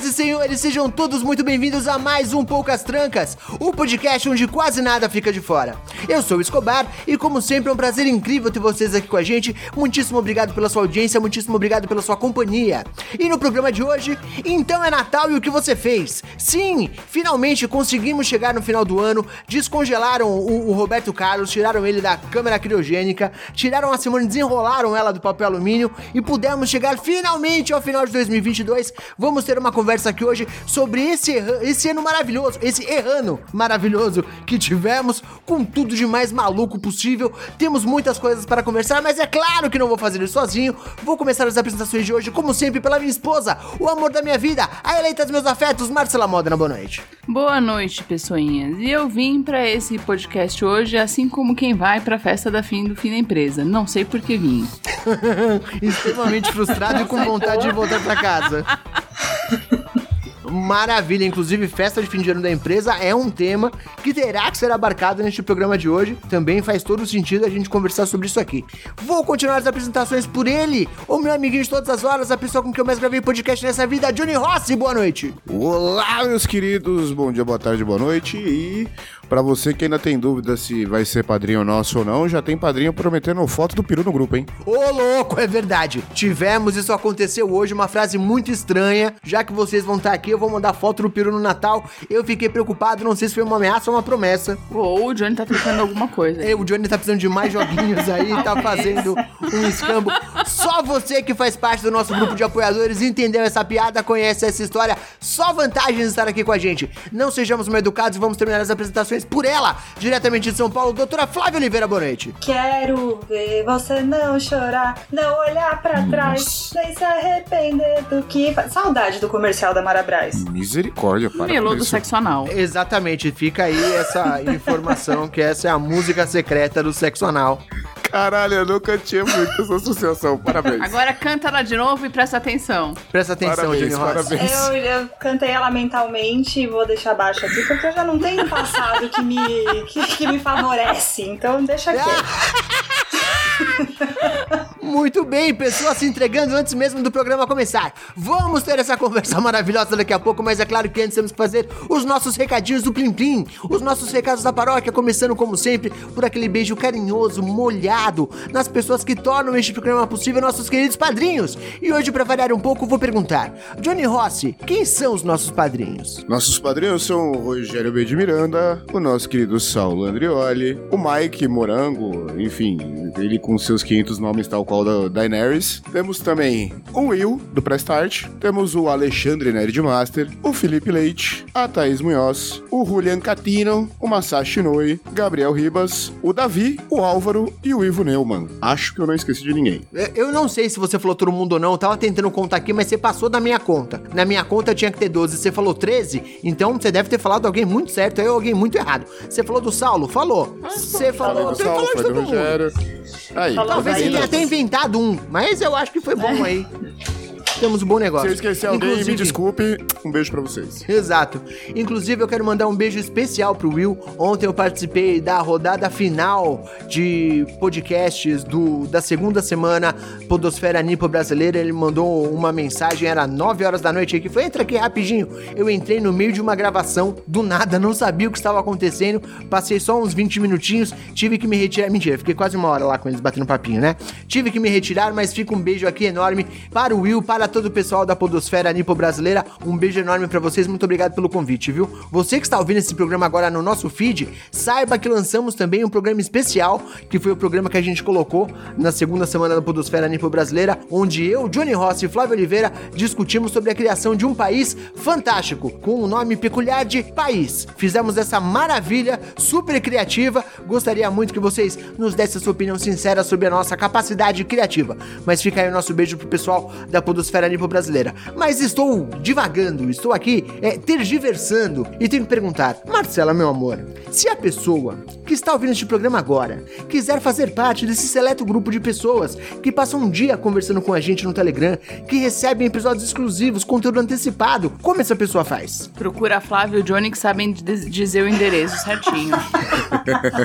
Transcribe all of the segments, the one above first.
Senhoras e senhores, sejam todos muito bem-vindos a mais um Poucas Trancas, o podcast onde quase nada fica de fora. Eu sou o Escobar e, como sempre, é um prazer incrível ter vocês aqui com a gente. Muitíssimo obrigado pela sua audiência, muitíssimo obrigado pela sua companhia. E no programa de hoje, então é Natal e o que você fez? Sim, finalmente conseguimos chegar no final do ano, descongelaram o, o Roberto Carlos, tiraram ele da câmera criogênica, tiraram a Simone, desenrolaram ela do papel alumínio e pudemos chegar finalmente ao final de 2022. Vamos ter uma conversa aqui hoje sobre esse, esse ano maravilhoso, esse errano maravilhoso que tivemos, com tudo de mais maluco possível. Temos muitas coisas para conversar, mas é claro que não vou fazer isso sozinho. Vou começar as apresentações de hoje, como sempre, pela minha esposa, o amor da minha vida, a eleita dos meus afetos, Marcela Modena. Boa noite. Boa noite, pessoinhas. E eu vim pra esse podcast hoje, assim como quem vai pra festa da fim do fim da empresa. Não sei por que vim. Extremamente frustrado e com vontade de voltar pra casa. Maravilha, inclusive festa de fim de ano da empresa é um tema que terá que ser abarcado neste programa de hoje. Também faz todo sentido a gente conversar sobre isso aqui. Vou continuar as apresentações por ele, o meu amiguinho de todas as horas, a pessoa com quem eu mais gravei podcast nessa vida, Johnny Rossi. Boa noite. Olá, meus queridos, bom dia, boa tarde, boa noite. E pra você que ainda tem dúvida se vai ser padrinho nosso ou não, já tem padrinho prometendo foto do peru no grupo, hein? Ô louco, é verdade. Tivemos, isso aconteceu hoje, uma frase muito estranha. Já que vocês vão estar aqui, eu vou mandar foto do peru no Natal. Eu fiquei preocupado, não sei se foi uma ameaça ou uma promessa. Ou o Johnny tá trocando alguma coisa. É, o Johnny tá precisando de mais joguinhos aí, tá fazendo um escambo. Só você que faz parte do nosso grupo de apoiadores entendeu essa piada, conhece essa história. Só vantagens estar aqui com a gente. Não sejamos mal educados e vamos terminar as apresentações por ela, diretamente de São Paulo, doutora Flávia Oliveira, boa noite. Quero ver você não chorar, não olhar pra trás, nem se arrepender do que faz. Saudade do comercial da Marabras. Misericórdia, para Melô do sexo anal. Exatamente, fica aí essa informação que essa é a música secreta do sexo anal. Caralho, eu nunca tinha muito essa associação, parabéns. Agora canta ela de novo e presta atenção. Presta atenção, Parabéns, Ross. parabéns. Eu, eu cantei ela mentalmente e vou deixar baixo aqui, porque eu já não tenho um passado que me, que, que me favorece. Então deixa aqui. Muito bem, pessoas se entregando antes mesmo do programa começar. Vamos ter essa conversa maravilhosa daqui a pouco, mas é claro que antes temos que fazer os nossos recadinhos do Plim Plim, os nossos recados da paróquia, começando como sempre por aquele beijo carinhoso, molhado nas pessoas que tornam este programa possível, nossos queridos padrinhos. E hoje, pra variar um pouco, vou perguntar: Johnny Rossi, quem são os nossos padrinhos? Nossos padrinhos são o Rogério B. de Miranda, o nosso querido Saulo Andrioli, o Mike Morango, enfim, ele com seus 500 nomes tal qual da Daenerys. Temos também o Will, do Prestart. Temos o Alexandre Nerdmaster, o Felipe Leite, a Thaís Munhoz, o Julian Catino, o Masashi Noi, Gabriel Ribas, o Davi, o Álvaro e o Ivo Neumann. Acho que eu não esqueci de ninguém. É, Eu não sei se você falou todo mundo ou não, eu tava tentando contar aqui, mas você passou da minha conta. Na minha conta tinha que ter 12, você falou 13, então você deve ter falado alguém muito certo ou alguém muito errado. Você falou do Saulo? Falou. Você falou, você Saulo, falou de todo mundo. Aí, Talvez você Aí, tenha até inventado um, mas eu acho que foi bom aí. Temos um bom Se negócio. eu esqueci alguém, me Inclusive- desculpe. Um beijo pra vocês. Exato. Inclusive, eu quero mandar um beijo especial pro Will. Ontem eu participei da rodada final de podcasts do, da segunda semana Podosfera Nipo Brasileira. Ele mandou uma mensagem, era 9 horas da noite aí, que foi, entra aqui rapidinho. Eu entrei no meio de uma gravação, do nada, não sabia o que estava acontecendo. Passei só uns 20 minutinhos, tive que me retirar. Mentira, fiquei quase uma hora lá com eles batendo papinho, né? Tive que me retirar, mas fica um beijo aqui enorme para o Will, para todo o pessoal da Podosfera Nipo Brasileira. Um beijo enorme pra vocês, muito obrigado pelo convite, viu? Você que está ouvindo esse programa agora no nosso feed, saiba que lançamos também um programa especial, que foi o programa que a gente colocou na segunda semana da Podosfera Nipo Brasileira, onde eu, Johnny Rossi e Flávio Oliveira discutimos sobre a criação de um país fantástico, com um nome peculiar de país. Fizemos essa maravilha, super criativa. Gostaria muito que vocês nos dessem a sua opinião sincera sobre a nossa capacidade criativa. Mas fica aí o nosso beijo pro pessoal da Podosfera Podosfera Nipo Brasileira. Mas estou divagando, estou aqui é, tergiversando e tenho que perguntar, Marcela, meu amor, se a pessoa que está ouvindo este programa agora quiser fazer parte desse seleto grupo de pessoas que passam um dia conversando com a gente no Telegram, que recebem episódios exclusivos, conteúdo antecipado, como essa pessoa faz? Procura Flávio e o Johnny que sabem diz- dizer o endereço certinho.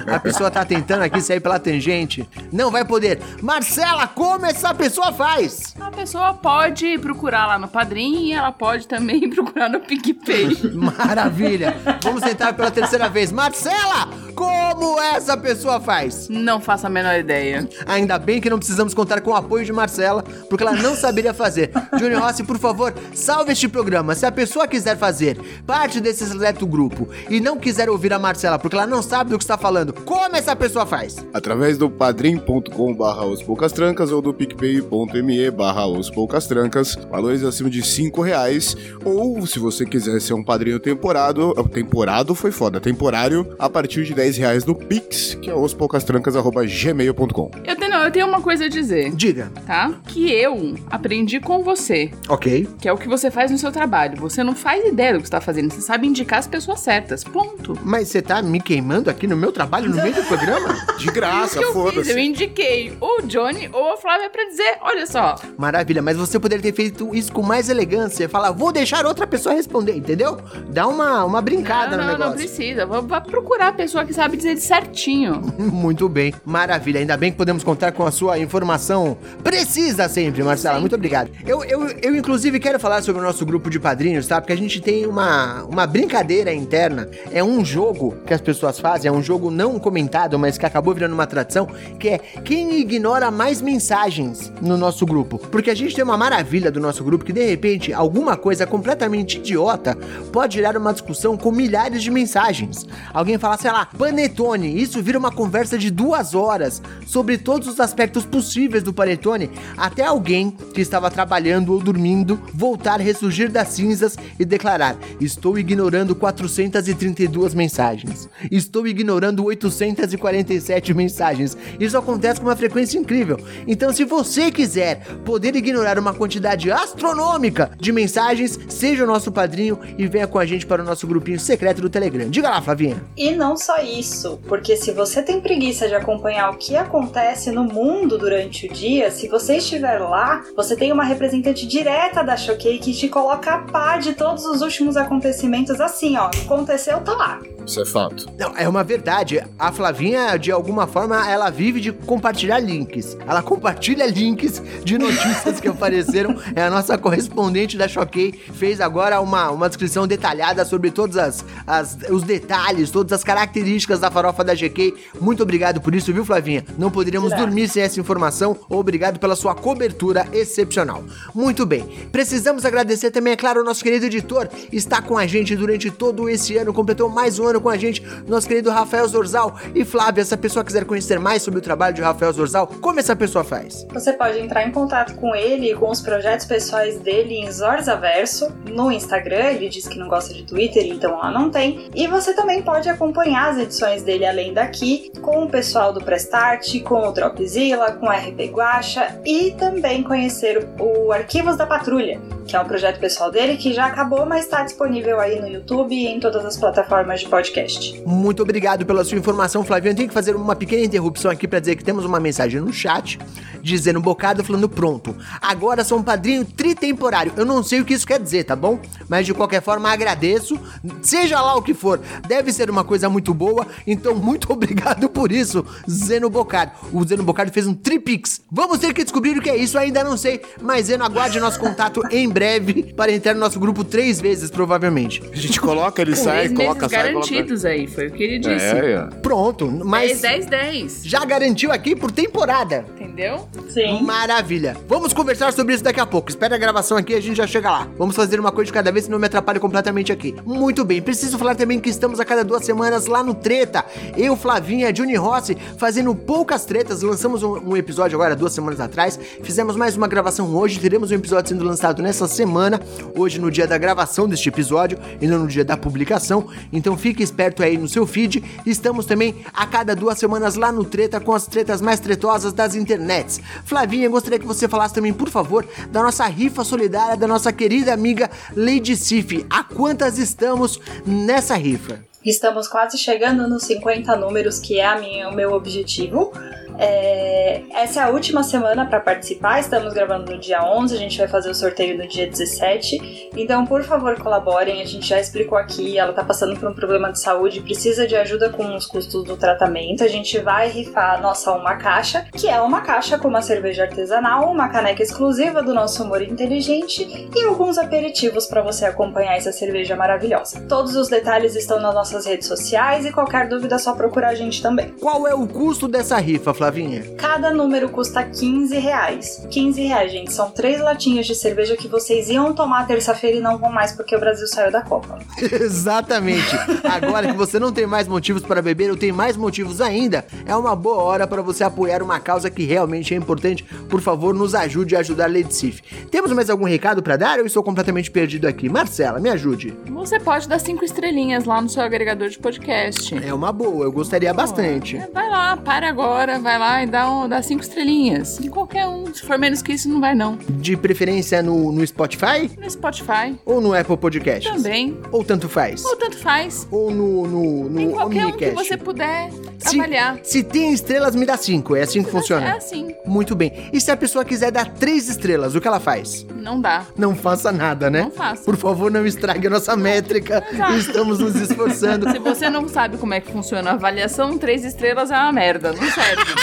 A pessoa tá tentando aqui sair pela tangente. Não vai poder. Marcela, como essa pessoa faz? A pessoa pode procurar lá no Padrim e ela pode também procurar no PicPay. Maravilha. Vamos tentar pela terceira vez. Marcela, como essa pessoa faz? Não faço a menor ideia. Ainda bem que não precisamos contar com o apoio de Marcela, porque ela não saberia fazer. Júnior Rossi, por favor, salve este programa. Se a pessoa quiser fazer parte desse seleto grupo e não quiser ouvir a Marcela porque ela não sabe do que está falando, como essa pessoa faz? Através do padrim.com barra os poucas trancas ou do picpay.me barra os poucas trancas, valores acima de 5 reais, ou se você quiser ser um padrinho temporado, temporado foi foda, temporário, a partir de 10 reais no Pix, que é ospoucastrancas.gmail.com. Eu tenho, eu tenho uma coisa a dizer, Diga. tá? Que eu aprendi com você, Ok. que é o que você faz no seu trabalho. Você não faz ideia do que está fazendo, você sabe indicar as pessoas certas. Ponto. Mas você tá me queimando aqui no meu trabalho, no meio do programa? De graça, que eu? Eu foda-se. indiquei ou o Johnny ou a Flávia pra dizer, olha só, Maravilha, mas você poderia ter feito isso com mais elegância. Falar, vou deixar outra pessoa responder, entendeu? Dá uma, uma brincada não, no não, não negócio. precisa. Vá, vá procurar a pessoa que sabe dizer certinho. Muito bem, maravilha. Ainda bem que podemos contar com a sua informação precisa sempre, Marcela. Muito obrigado. Eu, eu, eu, inclusive, quero falar sobre o nosso grupo de padrinhos, tá? Porque a gente tem uma, uma brincadeira interna. É um jogo que as pessoas fazem, é um jogo não comentado, mas que acabou virando uma tradição, que é quem ignora mais mensagens no nosso grupo. Porque a gente tem uma maravilha do nosso grupo que, de repente, alguma coisa completamente idiota pode gerar uma discussão com milhares de mensagens. Alguém fala, sei lá, panetone, isso vira uma conversa de duas horas sobre todos os aspectos possíveis do panetone, até alguém que estava trabalhando ou dormindo voltar, ressurgir das cinzas e declarar: Estou ignorando 432 mensagens. Estou ignorando 847 mensagens. Isso acontece com uma frequência incrível. Então, se você quiser poder ignorar uma quantidade astronômica de mensagens, seja o nosso padrinho e venha com a gente para o nosso grupinho secreto do Telegram. Diga lá, Flavinha. E não só isso, porque se você tem preguiça de acompanhar o que acontece no mundo durante o dia, se você estiver lá, você tem uma representante direta da Choquei que te coloca a par de todos os últimos acontecimentos assim, ó. Aconteceu, tá lá. Isso é fato. Não, é uma verdade. A Flavinha, de alguma forma, ela vive de compartilhar links. Ela compartilha links de notícias que apareceram. É a nossa correspondente da Choquei. Fez agora uma, uma descrição detalhada sobre todos as, as- os detalhes, todas as características da farofa da GK. Muito obrigado por isso, viu, Flavinha? Não poderíamos dormir sem essa informação. Obrigado pela sua cobertura excepcional. Muito bem. Precisamos agradecer também, é claro, o nosso querido editor. Está com a gente durante todo esse ano, completou mais um ano com a gente, nosso querido Rafael Zorzal. E Flávia, se a pessoa quiser conhecer mais sobre o trabalho de Rafael Zorzal, como essa pessoa faz? Você pode entrar em contato com ele e com os projetos pessoais dele em Zorzaverso no Instagram. Ele diz que não gosta de Twitter, então lá não tem. E você também pode acompanhar as edições dele além daqui com o pessoal do Prestart, com o Dropzilla, com o RP Guacha e também conhecer o Arquivos da Patrulha, que é um projeto pessoal dele que já acabou, mas está disponível aí no YouTube e em todas as plataformas de podcast. Muito obrigado pela sua informação, Flavinho. Eu tenho que fazer uma pequena interrupção aqui para dizer que temos uma mensagem no chat dizendo um bocado falando pronto. Agora sou um padrinho tritemporário. Eu não sei o que isso quer dizer, tá bom? Mas de qualquer forma agradeço, seja lá o que for. Deve ser uma coisa muito boa, então muito obrigado por isso, Zeno Bocardo. O Zeno Bocardo fez um tripix. Vamos ter que descobrir o que é isso, ainda não sei, mas Zeno aguarde nosso contato em breve para entrar no nosso grupo três vezes, provavelmente. A gente coloca, ele sai, coloca, sai, coloca. garantidos aí, foi o que ele disse. É, é. Pronto, mas 10, 10, 10. já garantiu aqui por temporada. Entendeu? Sim. Maravilha. Vamos conversar sobre isso daqui a pouco. Espera a gravação aqui a gente já chega lá. Vamos fazer uma coisa de cada vez, senão me atrapalho completamente aqui. Muito bem. Preciso falar também que estamos a cada duas semanas lá no Treta. Eu, Flavinha, Johnny Rossi, fazendo poucas tretas. Lançamos um, um episódio agora, duas semanas atrás. Fizemos mais uma gravação hoje. Teremos um episódio sendo lançado nessa semana. Hoje, no dia da gravação deste episódio e não no dia da publicação. Então fique esperto aí no seu feed. Estamos também a cada duas semanas lá no Treta com as tretas mais tretosas das internet Flavinha, gostaria que você falasse também, por favor, da nossa rifa solidária da nossa querida amiga Lady Sif. A quantas estamos nessa rifa? Estamos quase chegando nos 50 números, que é minha, o meu objetivo. É, essa é a última semana para participar. Estamos gravando no dia 11, a gente vai fazer o sorteio no dia 17. Então, por favor, colaborem. A gente já explicou aqui, ela tá passando por um problema de saúde, precisa de ajuda com os custos do tratamento. A gente vai rifar nossa uma caixa, que é uma caixa com uma cerveja artesanal, uma caneca exclusiva do nosso humor inteligente e alguns aperitivos para você acompanhar essa cerveja maravilhosa. Todos os detalhes estão nas nossas redes sociais e qualquer dúvida é só procurar a gente também. Qual é o custo dessa rifa, Flavinha? Cada número custa 15 reais. 15 reais, gente. São três latinhas de cerveja que vocês iam tomar terça-feira e não vão mais porque o Brasil saiu da Copa. Exatamente. Agora que você não tem mais motivos para beber ou tem mais motivos ainda, é uma boa hora para você apoiar uma causa que realmente é importante. Por favor, nos ajude a ajudar a Lady Sif. Temos mais algum recado para dar ou estou completamente perdido aqui? Marcela, me ajude. Você pode dar cinco estrelinhas lá no seu agregador de podcast. É uma boa, eu gostaria bastante. É, Vai lá, para agora, vai lá e dá, um, dá cinco estrelinhas. Em qualquer um. Se for menos que isso, não vai não. De preferência no, no Spotify No Spotify ou no Apple Podcasts? também. Ou tanto faz? Ou tanto faz. Ou no, no, no em qualquer um que Omnicast? você puder Se- avaliar. Se tem estrelas, me dá cinco. É assim que É funciona. assim. Muito bem. E se a pessoa quiser dar três estrelas, o que ela faz? Não dá. Não faça nada, né? Não faça. Por favor, não estrague a nossa métrica. Exato. Estamos nos esforçando. Se você não sabe como é que funciona a avaliação, três estrelas é uma merda. Não serve.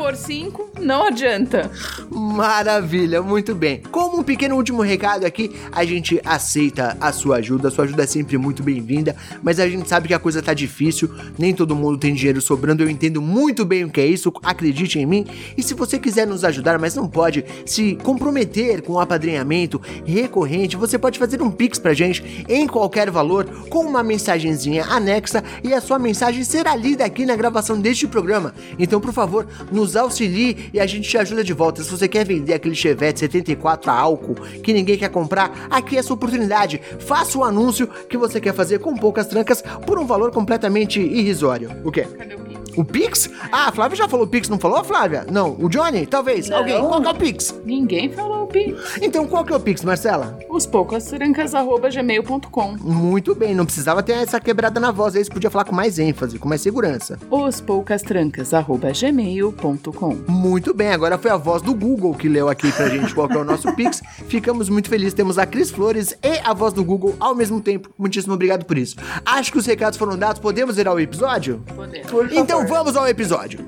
for cinco, não adianta. Maravilha, muito bem. Como um pequeno último recado aqui, a gente aceita a sua ajuda. A sua ajuda é sempre muito bem-vinda, mas a gente sabe que a coisa tá difícil, nem todo mundo tem dinheiro sobrando. Eu entendo muito bem o que é isso, acredite em mim. E se você quiser nos ajudar, mas não pode se comprometer com o apadrinhamento recorrente, você pode fazer um pix pra gente em qualquer valor com uma mensagenzinha anexa e a sua mensagem será lida aqui na gravação deste programa. Então, por favor, nos auxilie e a gente te ajuda de volta. Se você quer vender aquele Chevette 74 a álcool que ninguém quer comprar, aqui é a sua oportunidade. Faça o anúncio que você quer fazer com poucas trancas por um valor completamente irrisório. O quê? Cadê o? O Pix? Ah, a Flávia já falou Pix, não falou, Flávia? Não. O Johnny? Talvez. Não. Alguém? Qual que é o Pix? Ninguém falou o Pix. Então, qual que é o Pix, Marcela? Os poucastrancas.gmail.com Muito bem, não precisava ter essa quebrada na voz aí, você podia falar com mais ênfase, com mais segurança. Os poucastrancas.gmail.com Muito bem, agora foi a voz do Google que leu aqui pra gente qual que é o nosso Pix. Ficamos muito felizes, temos a Cris Flores e a voz do Google ao mesmo tempo. Muitíssimo obrigado por isso. Acho que os recados foram dados, podemos ir ao episódio? Podemos. Favor. Então vamos ao episódio.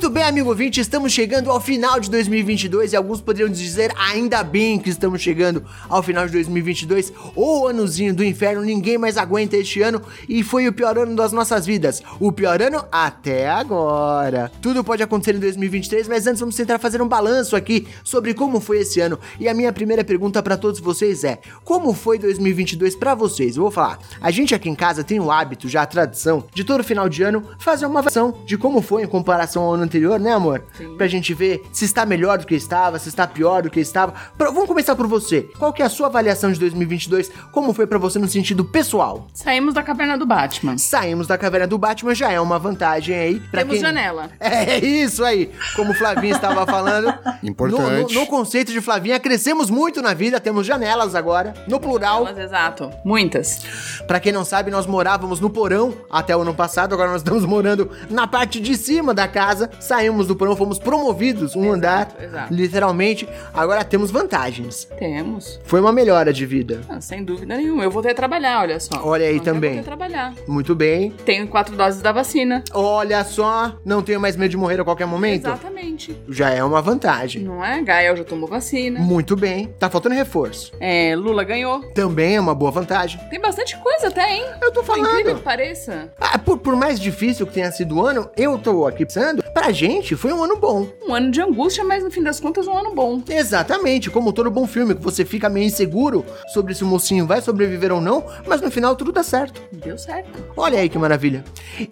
Muito bem, amigo ouvinte, estamos chegando ao final de 2022 e alguns poderiam dizer ainda bem que estamos chegando ao final de 2022. O anozinho do inferno, ninguém mais aguenta este ano e foi o pior ano das nossas vidas. O pior ano até agora. Tudo pode acontecer em 2023, mas antes vamos tentar fazer um balanço aqui sobre como foi esse ano. E a minha primeira pergunta para todos vocês é: como foi 2022 para vocês? Eu vou falar. A gente aqui em casa tem o hábito, já a tradição, de todo final de ano fazer uma avaliação de como foi em comparação ao ano anterior, né, amor? Sim. Pra gente ver se está melhor do que estava, se está pior do que estava. Pra- vamos começar por você. Qual que é a sua avaliação de 2022? Como foi pra você no sentido pessoal? Saímos da caverna do Batman. Saímos da caverna do Batman já é uma vantagem aí pra Temos quem janela. é isso aí, como o Flavinho estava falando. Importante. No, no- no conceito de Flavinha, crescemos muito na vida, temos janelas agora, no plural. Mas, exato. Muitas. Pra quem não sabe, nós morávamos no porão até o ano passado, agora nós estamos morando na parte de cima da casa. Saímos do porão, fomos promovidos um andar, exato. literalmente. Agora temos vantagens. Temos. Foi uma melhora de vida. Ah, sem dúvida nenhuma. Eu voltei a trabalhar, olha só. Olha aí Eu também. voltei a trabalhar. Muito bem. Tenho quatro doses da vacina. Olha só, não tenho mais medo de morrer a qualquer momento. Exatamente. Já é uma vantagem. Não é? Gael já tomou vacina. Muito bem. Tá faltando reforço. É, Lula ganhou. Também é uma boa vantagem. Tem bastante coisa até, hein? Eu tô Por incrível falando. que pareça. Ah, por, por mais difícil que tenha sido o ano, eu tô aqui pensando, pra gente foi um ano bom. Um ano de angústia, mas no fim das contas, um ano bom. Exatamente, como todo bom filme, que você fica meio inseguro sobre se o mocinho vai sobreviver ou não, mas no final tudo dá certo. Deu certo. Olha aí que maravilha.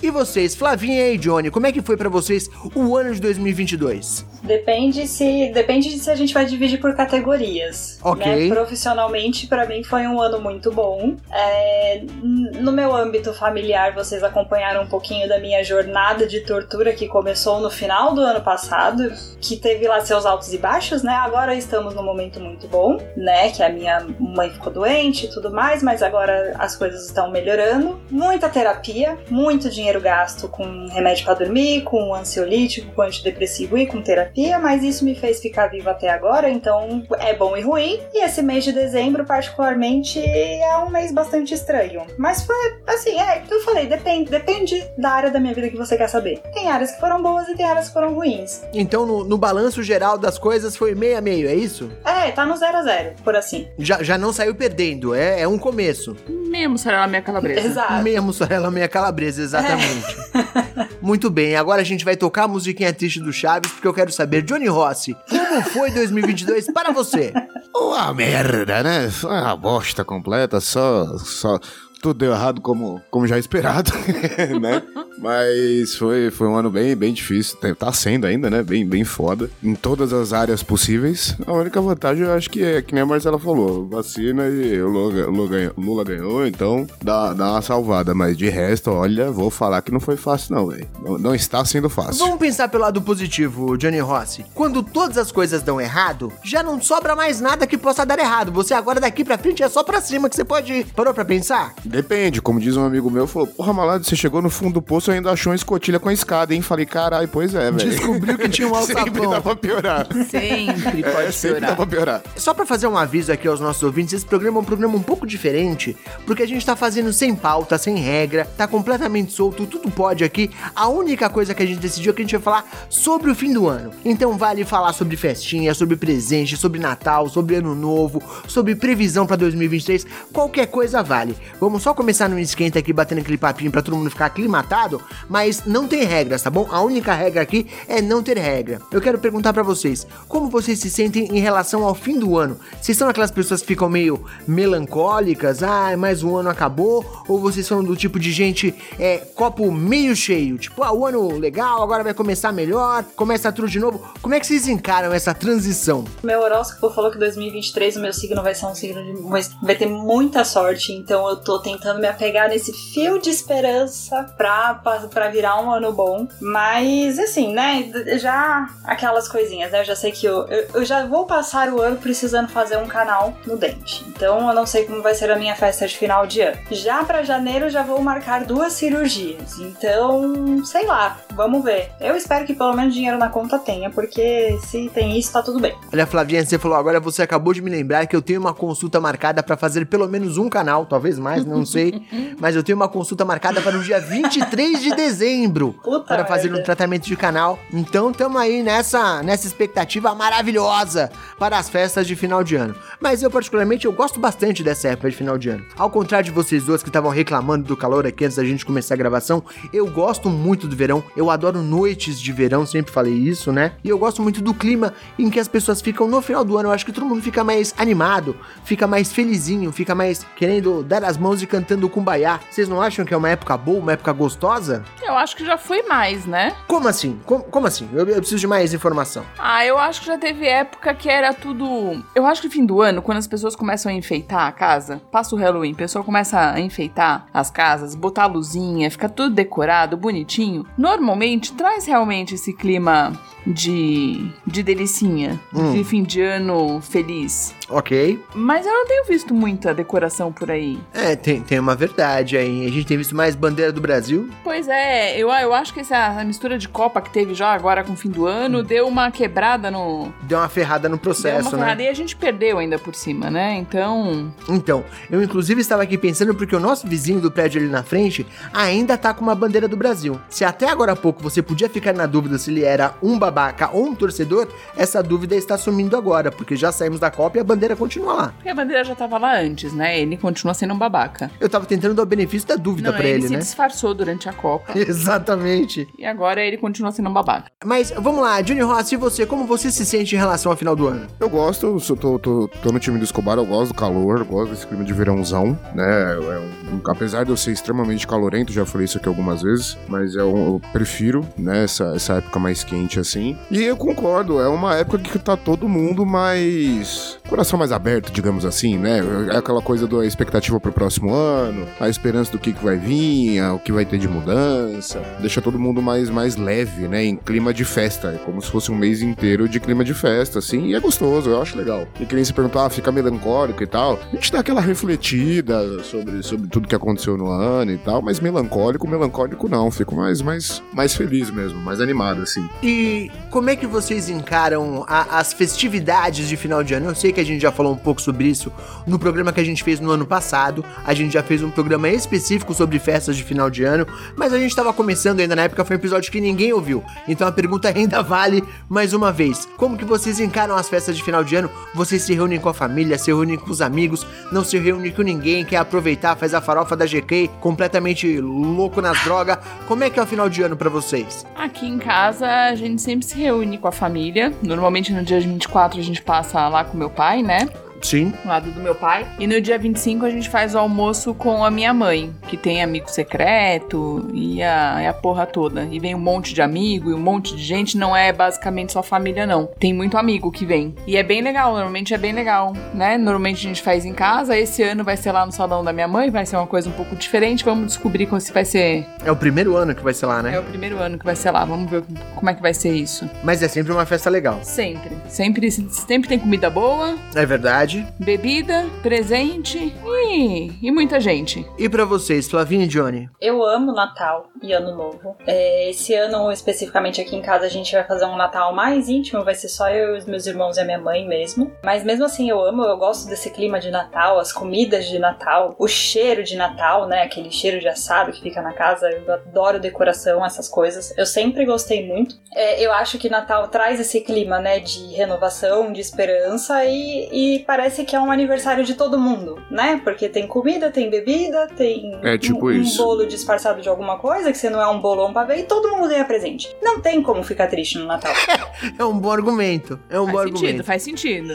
E vocês, Flavinha e Johnny, como é que foi pra vocês o ano de 2022? Depende se depende de se a gente vai dividir por categorias. Ok. Né? Profissionalmente, pra mim foi um ano muito bom. É, no meu âmbito familiar, vocês acompanharam um pouquinho da minha jornada de tortura que começou no final do ano passado, que teve lá seus altos e baixos, né? Agora estamos num momento muito bom, né? Que a minha mãe ficou doente e tudo mais, mas agora as coisas estão melhorando. Muita terapia, muito dinheiro gasto com remédio pra dormir, com ansiolítico, com antidepressivo e com terapia, mas isso me fez ficar viva até agora, então é bom e ruim. E esse mês de dezembro, particularmente, é um mês bastante estranho. Mas foi assim, é, eu falei, depende, depende da área da minha vida que você quer saber. Tem áreas que foram boas e tem áreas que foram ruins. Então, no, no balanço geral das coisas, foi meio a meio, é isso? É, tá no zero a zero, por assim. Já, já não saiu perdendo, é, é um começo. Meio mussarela minha calabresa. Exato. Meia mussarela, meia calabresa, exatamente. Muito bem, agora a gente vai tocar a musiquinha triste do Chaves, porque eu quero saber, Johnny Rossi, como foi 2022 para você? Uma merda, né? Foi Uma bosta completa, só. só tudo deu errado como, como já esperado, né? Mas foi, foi um ano bem, bem difícil. Tá- sendo ainda, né? Bem, bem foda. Em todas as áreas possíveis. A única vantagem eu acho que é que nem a Marcela falou: vacina e o Lula, Lula ganhou, Lula ganhou, então dá, dá uma salvada. Mas de resto, olha, vou falar que não foi fácil, não, velho. Não, não está sendo fácil. Vamos pensar pelo lado positivo, Johnny Rossi. Quando todas as coisas dão errado, já não sobra mais nada que possa dar errado. Você agora daqui pra frente é só pra cima que você pode ir. Parou pra pensar? Depende, como diz um amigo meu, falou: Porra, malandro, você chegou no fundo do poço e ainda achou uma escotilha com a escada, hein? Falei, caralho, pois é, velho. Descobriu que tinha um Sempre alçapão. dá pra piorar. Sempre É, pode sempre dá piorar. pra piorar. Só pra fazer um aviso aqui aos nossos ouvintes, esse programa é um programa um pouco diferente, porque a gente tá fazendo sem pauta, sem regra, tá completamente solto, tudo pode aqui. A única coisa que a gente decidiu é que a gente vai falar sobre o fim do ano. Então vale falar sobre festinha, sobre presente, sobre Natal, sobre Ano Novo, sobre previsão pra 2023, qualquer coisa vale. Vamos só começar no esquenta aqui, batendo aquele papinho pra todo mundo ficar aclimatado, mas não tem regras, tá bom? A única regra aqui é não ter regra. Eu quero perguntar pra vocês, como vocês se sentem em relação ao fim do ano? Vocês são aquelas pessoas que ficam meio melancólicas, ah, mais um ano acabou? Ou vocês são do tipo de gente, é, copo meio cheio? Tipo, ah, o ano legal, agora vai começar melhor, começa tudo de novo. Como é que vocês encaram essa transição? Meu horóscopo falou que 2023 o meu signo vai ser um signo de. vai- vai ter muita sorte, então eu tô tentando me apegar nesse fio de esperança pra, pra, pra virar um ano bom. Mas, assim, né? Já aquelas coisinhas, né? Eu já sei que eu, eu, eu já vou passar o ano precisando fazer um canal no dente. Então eu não sei como vai ser a minha festa de final de ano. Já pra janeiro já vou marcar duas cirurgias. Então, sei lá, vamos ver. Eu espero que pelo menos dinheiro na conta tenha, porque se tem isso, tá tudo bem. Olha, Flavinha, você falou agora, você acabou de me lembrar que eu tenho uma consulta marcada pra fazer pelo menos um canal, talvez mais, não sei. mas eu tenho uma consulta marcada para o dia 23 de dezembro. Puta para fazer um tratamento de canal. Então tamo aí nessa, nessa expectativa maravilhosa para as festas de final de ano. Mas eu, particularmente, eu gosto bastante dessa época de final de ano. Ao contrário de vocês dois que estavam reclamando do calor aqui antes da gente começar a gravação, eu gosto muito do verão. Eu adoro noites de verão, sempre falei isso, né? E eu gosto muito do clima em que as pessoas ficam no final do ano. Eu acho que todo mundo fica mais animado, fica mais felizinho, fica mais querendo dar as mãos e cantando kumbaya. Vocês não acham que é uma época boa, uma época gostosa? Eu acho que já foi mais, né? Como assim? Como, como assim? Eu, eu preciso de mais informação. Ah, eu acho que já teve época que era tudo. Eu acho que fim do ano, quando as pessoas começam a enfeitar a casa, passa o Halloween, a pessoa começa a enfeitar as casas, botar luzinha, fica tudo decorado, bonitinho. Normalmente traz realmente esse clima de. de delicinha, Hum. de fim de ano feliz. Ok. Mas eu não tenho visto muita decoração por aí. É, tem, tem uma verdade aí. A gente tem visto mais bandeira do Brasil. Pois é, eu, eu acho que essa mistura de Copa que teve já agora com o fim do ano deu uma quebrada no. Deu uma ferrada no Deu processo, uma né? ferrada e a gente perdeu ainda por cima, né? Então. Então, eu inclusive estava aqui pensando porque o nosso vizinho do prédio ali na frente ainda tá com uma bandeira do Brasil. Se até agora há pouco você podia ficar na dúvida se ele era um babaca ou um torcedor, essa dúvida está sumindo agora, porque já saímos da Copa e a bandeira continua lá. Porque a bandeira já tava lá antes, né? Ele continua sendo um babaca. Eu tava tentando dar o benefício da dúvida Não, pra ele, ele, se né? disfarçou durante a Copa. Exatamente. e agora ele continua sendo um babaca. Mas vamos lá, Johnny Ross, e você, como você se sente em relação ao final do ano? Eu gosto, eu tô, tô, tô no time do Escobar, eu gosto do calor, eu gosto desse clima de verãozão, né? É um- apesar de eu ser extremamente calorento, já falei isso aqui algumas vezes, mas eu, eu prefiro, né, essa, essa época mais quente assim. Assim. E eu concordo, é uma época que tá todo mundo mais. coração mais aberto, digamos assim, né? É aquela coisa da expectativa pro próximo ano, a esperança do que, que vai vir, o que vai ter de mudança. Deixa todo mundo mais, mais leve, né? Em clima de festa. É como se fosse um mês inteiro de clima de festa, assim. E é gostoso, eu acho legal. E quem se perguntar, ah, fica melancólico e tal. A gente dá aquela refletida sobre, sobre tudo que aconteceu no ano e tal, mas melancólico, melancólico não. Fico mais, mais, mais feliz mesmo, mais animado, assim. E como é que vocês encaram a- as festividades de final de ano? Eu sei que a gente já falou um pouco sobre isso no programa que a gente fez no ano passado. A gente já fez um programa específico sobre festas de final de ano, mas a gente tava começando ainda na época, foi um episódio que ninguém ouviu. Então a pergunta ainda vale mais uma vez. Como que vocês encaram as festas de final de ano? Vocês se reúnem com a família, se reúnem com os amigos, não se reúnem com ninguém, quer aproveitar, faz a farofa da GK, completamente louco nas drogas. Como é que é o final de ano pra vocês? Aqui em casa a gente sempre se reúne com a família. Normalmente no dia 24 a gente passa lá com meu pai, né? Sim. do lado do meu pai. E no dia 25 a gente faz o almoço com a minha mãe, que tem amigo secreto e a, e a porra toda. E vem um monte de amigo e um monte de gente. Não é basicamente só família, não. Tem muito amigo que vem. E é bem legal, normalmente é bem legal, né? Normalmente a gente faz em casa. Esse ano vai ser lá no salão da minha mãe, vai ser uma coisa um pouco diferente. Vamos descobrir como se vai ser. É o primeiro ano que vai ser lá, né? É o primeiro ano que vai ser lá. Vamos ver como é que vai ser isso. Mas é sempre uma festa legal. Sempre. Sempre, sempre tem comida boa, É verdade. Bebida, presente e, e muita gente. E pra vocês, Flavinha e Johnny? Eu amo Natal e Ano Novo. É, esse ano, especificamente aqui em casa, a gente vai fazer um Natal mais íntimo, vai ser só eu, os meus irmãos e a minha mãe mesmo. Mas mesmo assim, eu amo, eu gosto desse clima de Natal, as comidas de Natal, o cheiro de Natal, né? Aquele cheiro de assado que fica na casa. Eu adoro decoração, essas coisas. Eu sempre gostei muito. É, eu acho que Natal traz esse clima, né? De renovação, de esperança e, e parece que é um aniversário de todo mundo, né? Porque tem comida, tem bebida, tem É tipo um, um bolo disfarçado de alguma coisa, que você não é um bolo ou um pavê, e todo mundo ganha presente. Não tem como ficar triste no Natal. É um bom argumento. É um bom faz sentido, argumento. faz sentido.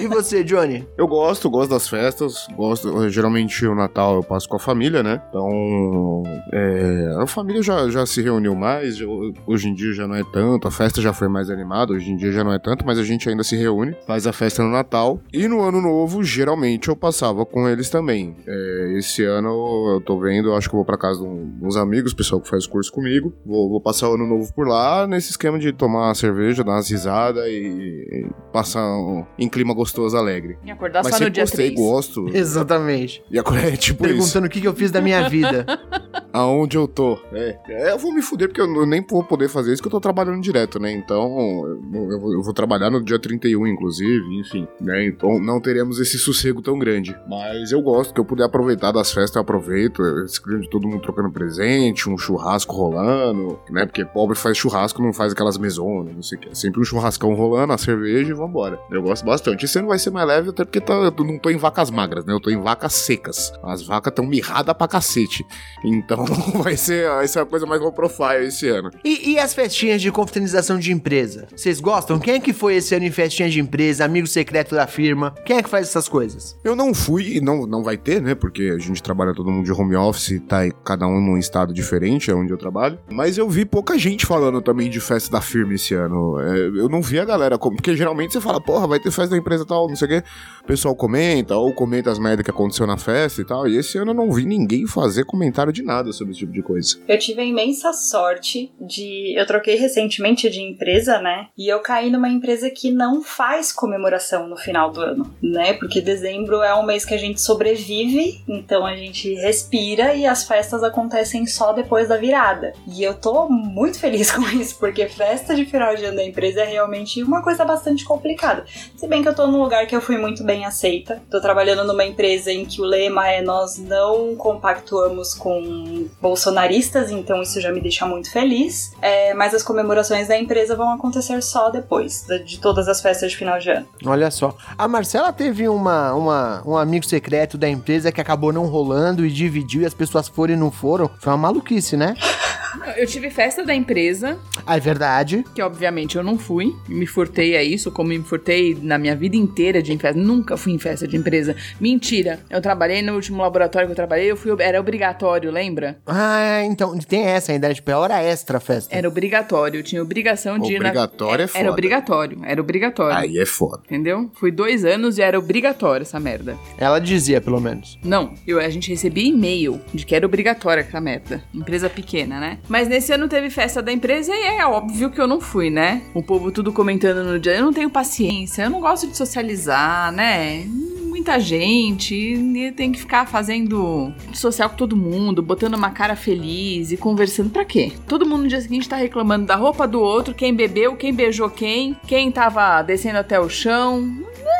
E você, Johnny? Eu gosto, gosto das festas, gosto. Geralmente o Natal eu passo com a família, né? Então, é, a família já, já se reuniu mais, hoje em dia já não é tanto, a festa já foi mais animada, hoje em dia já não é tanto, mas a gente ainda se reúne, faz a festa no Natal. E no Ano Novo, geralmente eu passava com eles também. É, esse ano eu tô vendo, acho que eu vou pra casa de um- uns amigos, pessoal que faz curso comigo, vou, vou passar o Ano Novo por lá, nesse esquema de tomar uma cerveja, dar umas risadas e, e passar um- em clima gostoso, alegre. E acordar Mas só no dia gostei, 3. gosto. Exatamente. E agora é tipo isso. Perguntando o que, que eu fiz da minha vida. Aonde eu tô. É. É, eu vou me fuder porque eu nem vou poder fazer isso que eu tô trabalhando direto, né? Então, eu, eu vou, eu vou trabalhar no dia 31, inclusive, enfim, né? Então não teremos esse sossego tão grande. Mas eu gosto que eu puder aproveitar das festas, eu aproveito. Esse clima de todo mundo trocando presente, um churrasco rolando, né? Porque pobre faz churrasco, não faz aquelas mesonas, não sei o que. É sempre um churrascão rolando, a cerveja e vambora. Eu gosto bastante. Esse ano vai ser mais leve, até porque tá- eu não tô em vacas magras, né? Eu tô em vacas secas. As vacas tão mirradas pra cacete. Então vai ser, vai ser a coisa mais low profile esse ano. E, e as festinhas de confraternização de empresa? Vocês gostam? Quem é que foi esse ano em festinha de empresa, amigo secreto da firma? Quem é que faz essas coisas? Eu não fui e não, não vai ter, né? Porque a gente trabalha todo mundo de home office, tá aí cada um num estado diferente, é onde eu trabalho. Mas eu vi pouca gente falando também de festa da firma esse ano. É, eu não vi a galera, como- porque geralmente você fala, porra, vai ter festa da empresa tal, não sei o quê. O pessoal comenta, ou comenta as merdas que aconteceu na festa e tal. E esse ano eu não vi ninguém fazer comentário de nada sobre esse tipo de coisa. Eu tive a imensa sorte de. Eu troquei recentemente de empresa, né? E eu caí numa empresa que não faz comemoração no final do ano, né? Porque dezembro é um mês que a gente sobrevive, então a gente respira e as festas acontecem só depois da virada. E eu tô muito feliz com isso, porque festa de final de ano da empresa é realmente uma coisa bastante complicada. Se bem que eu tô num lugar que eu fui muito bem aceita. Tô trabalhando numa empresa em que o lema é nós não compactuamos com bolsonaristas, então isso já me deixa muito feliz. É, mas as comemorações da empresa vão acontecer só depois de, de todas as festas de final de ano. Olha só. A Marcela teve uma, uma, um amigo secreto da empresa que acabou não rolando e dividiu e as pessoas foram e não foram. Foi uma maluquice, né? Eu tive festa da empresa, Ah, é verdade. Que obviamente eu não fui. Me furtei a isso, como me furtei na minha vida inteira de festa. Nunca fui em festa de empresa. Mentira. Eu trabalhei no último laboratório que eu trabalhei, eu fui, era obrigatório, lembra? Ah, então tem essa ainda? Tipo, é hora extra a festa. Era obrigatório. Eu tinha obrigação de ir na. Obrigatório é foda. Era obrigatório. Era obrigatório. Aí é foda. Entendeu? Fui dois anos e era obrigatório essa merda. Ela dizia, pelo menos. Não, eu, a gente recebia e-mail de que era obrigatória essa merda. Empresa pequena, né? Mas nesse ano teve festa da empresa e é óbvio que eu não fui, né? O povo tudo comentando no dia. Eu não tenho paciência, eu não gosto de socializar, né? Muita gente, e tem que ficar fazendo social com todo mundo, botando uma cara feliz e conversando pra quê? Todo mundo no dia seguinte tá reclamando da roupa do outro, quem bebeu, quem beijou quem, quem tava descendo até o chão. Não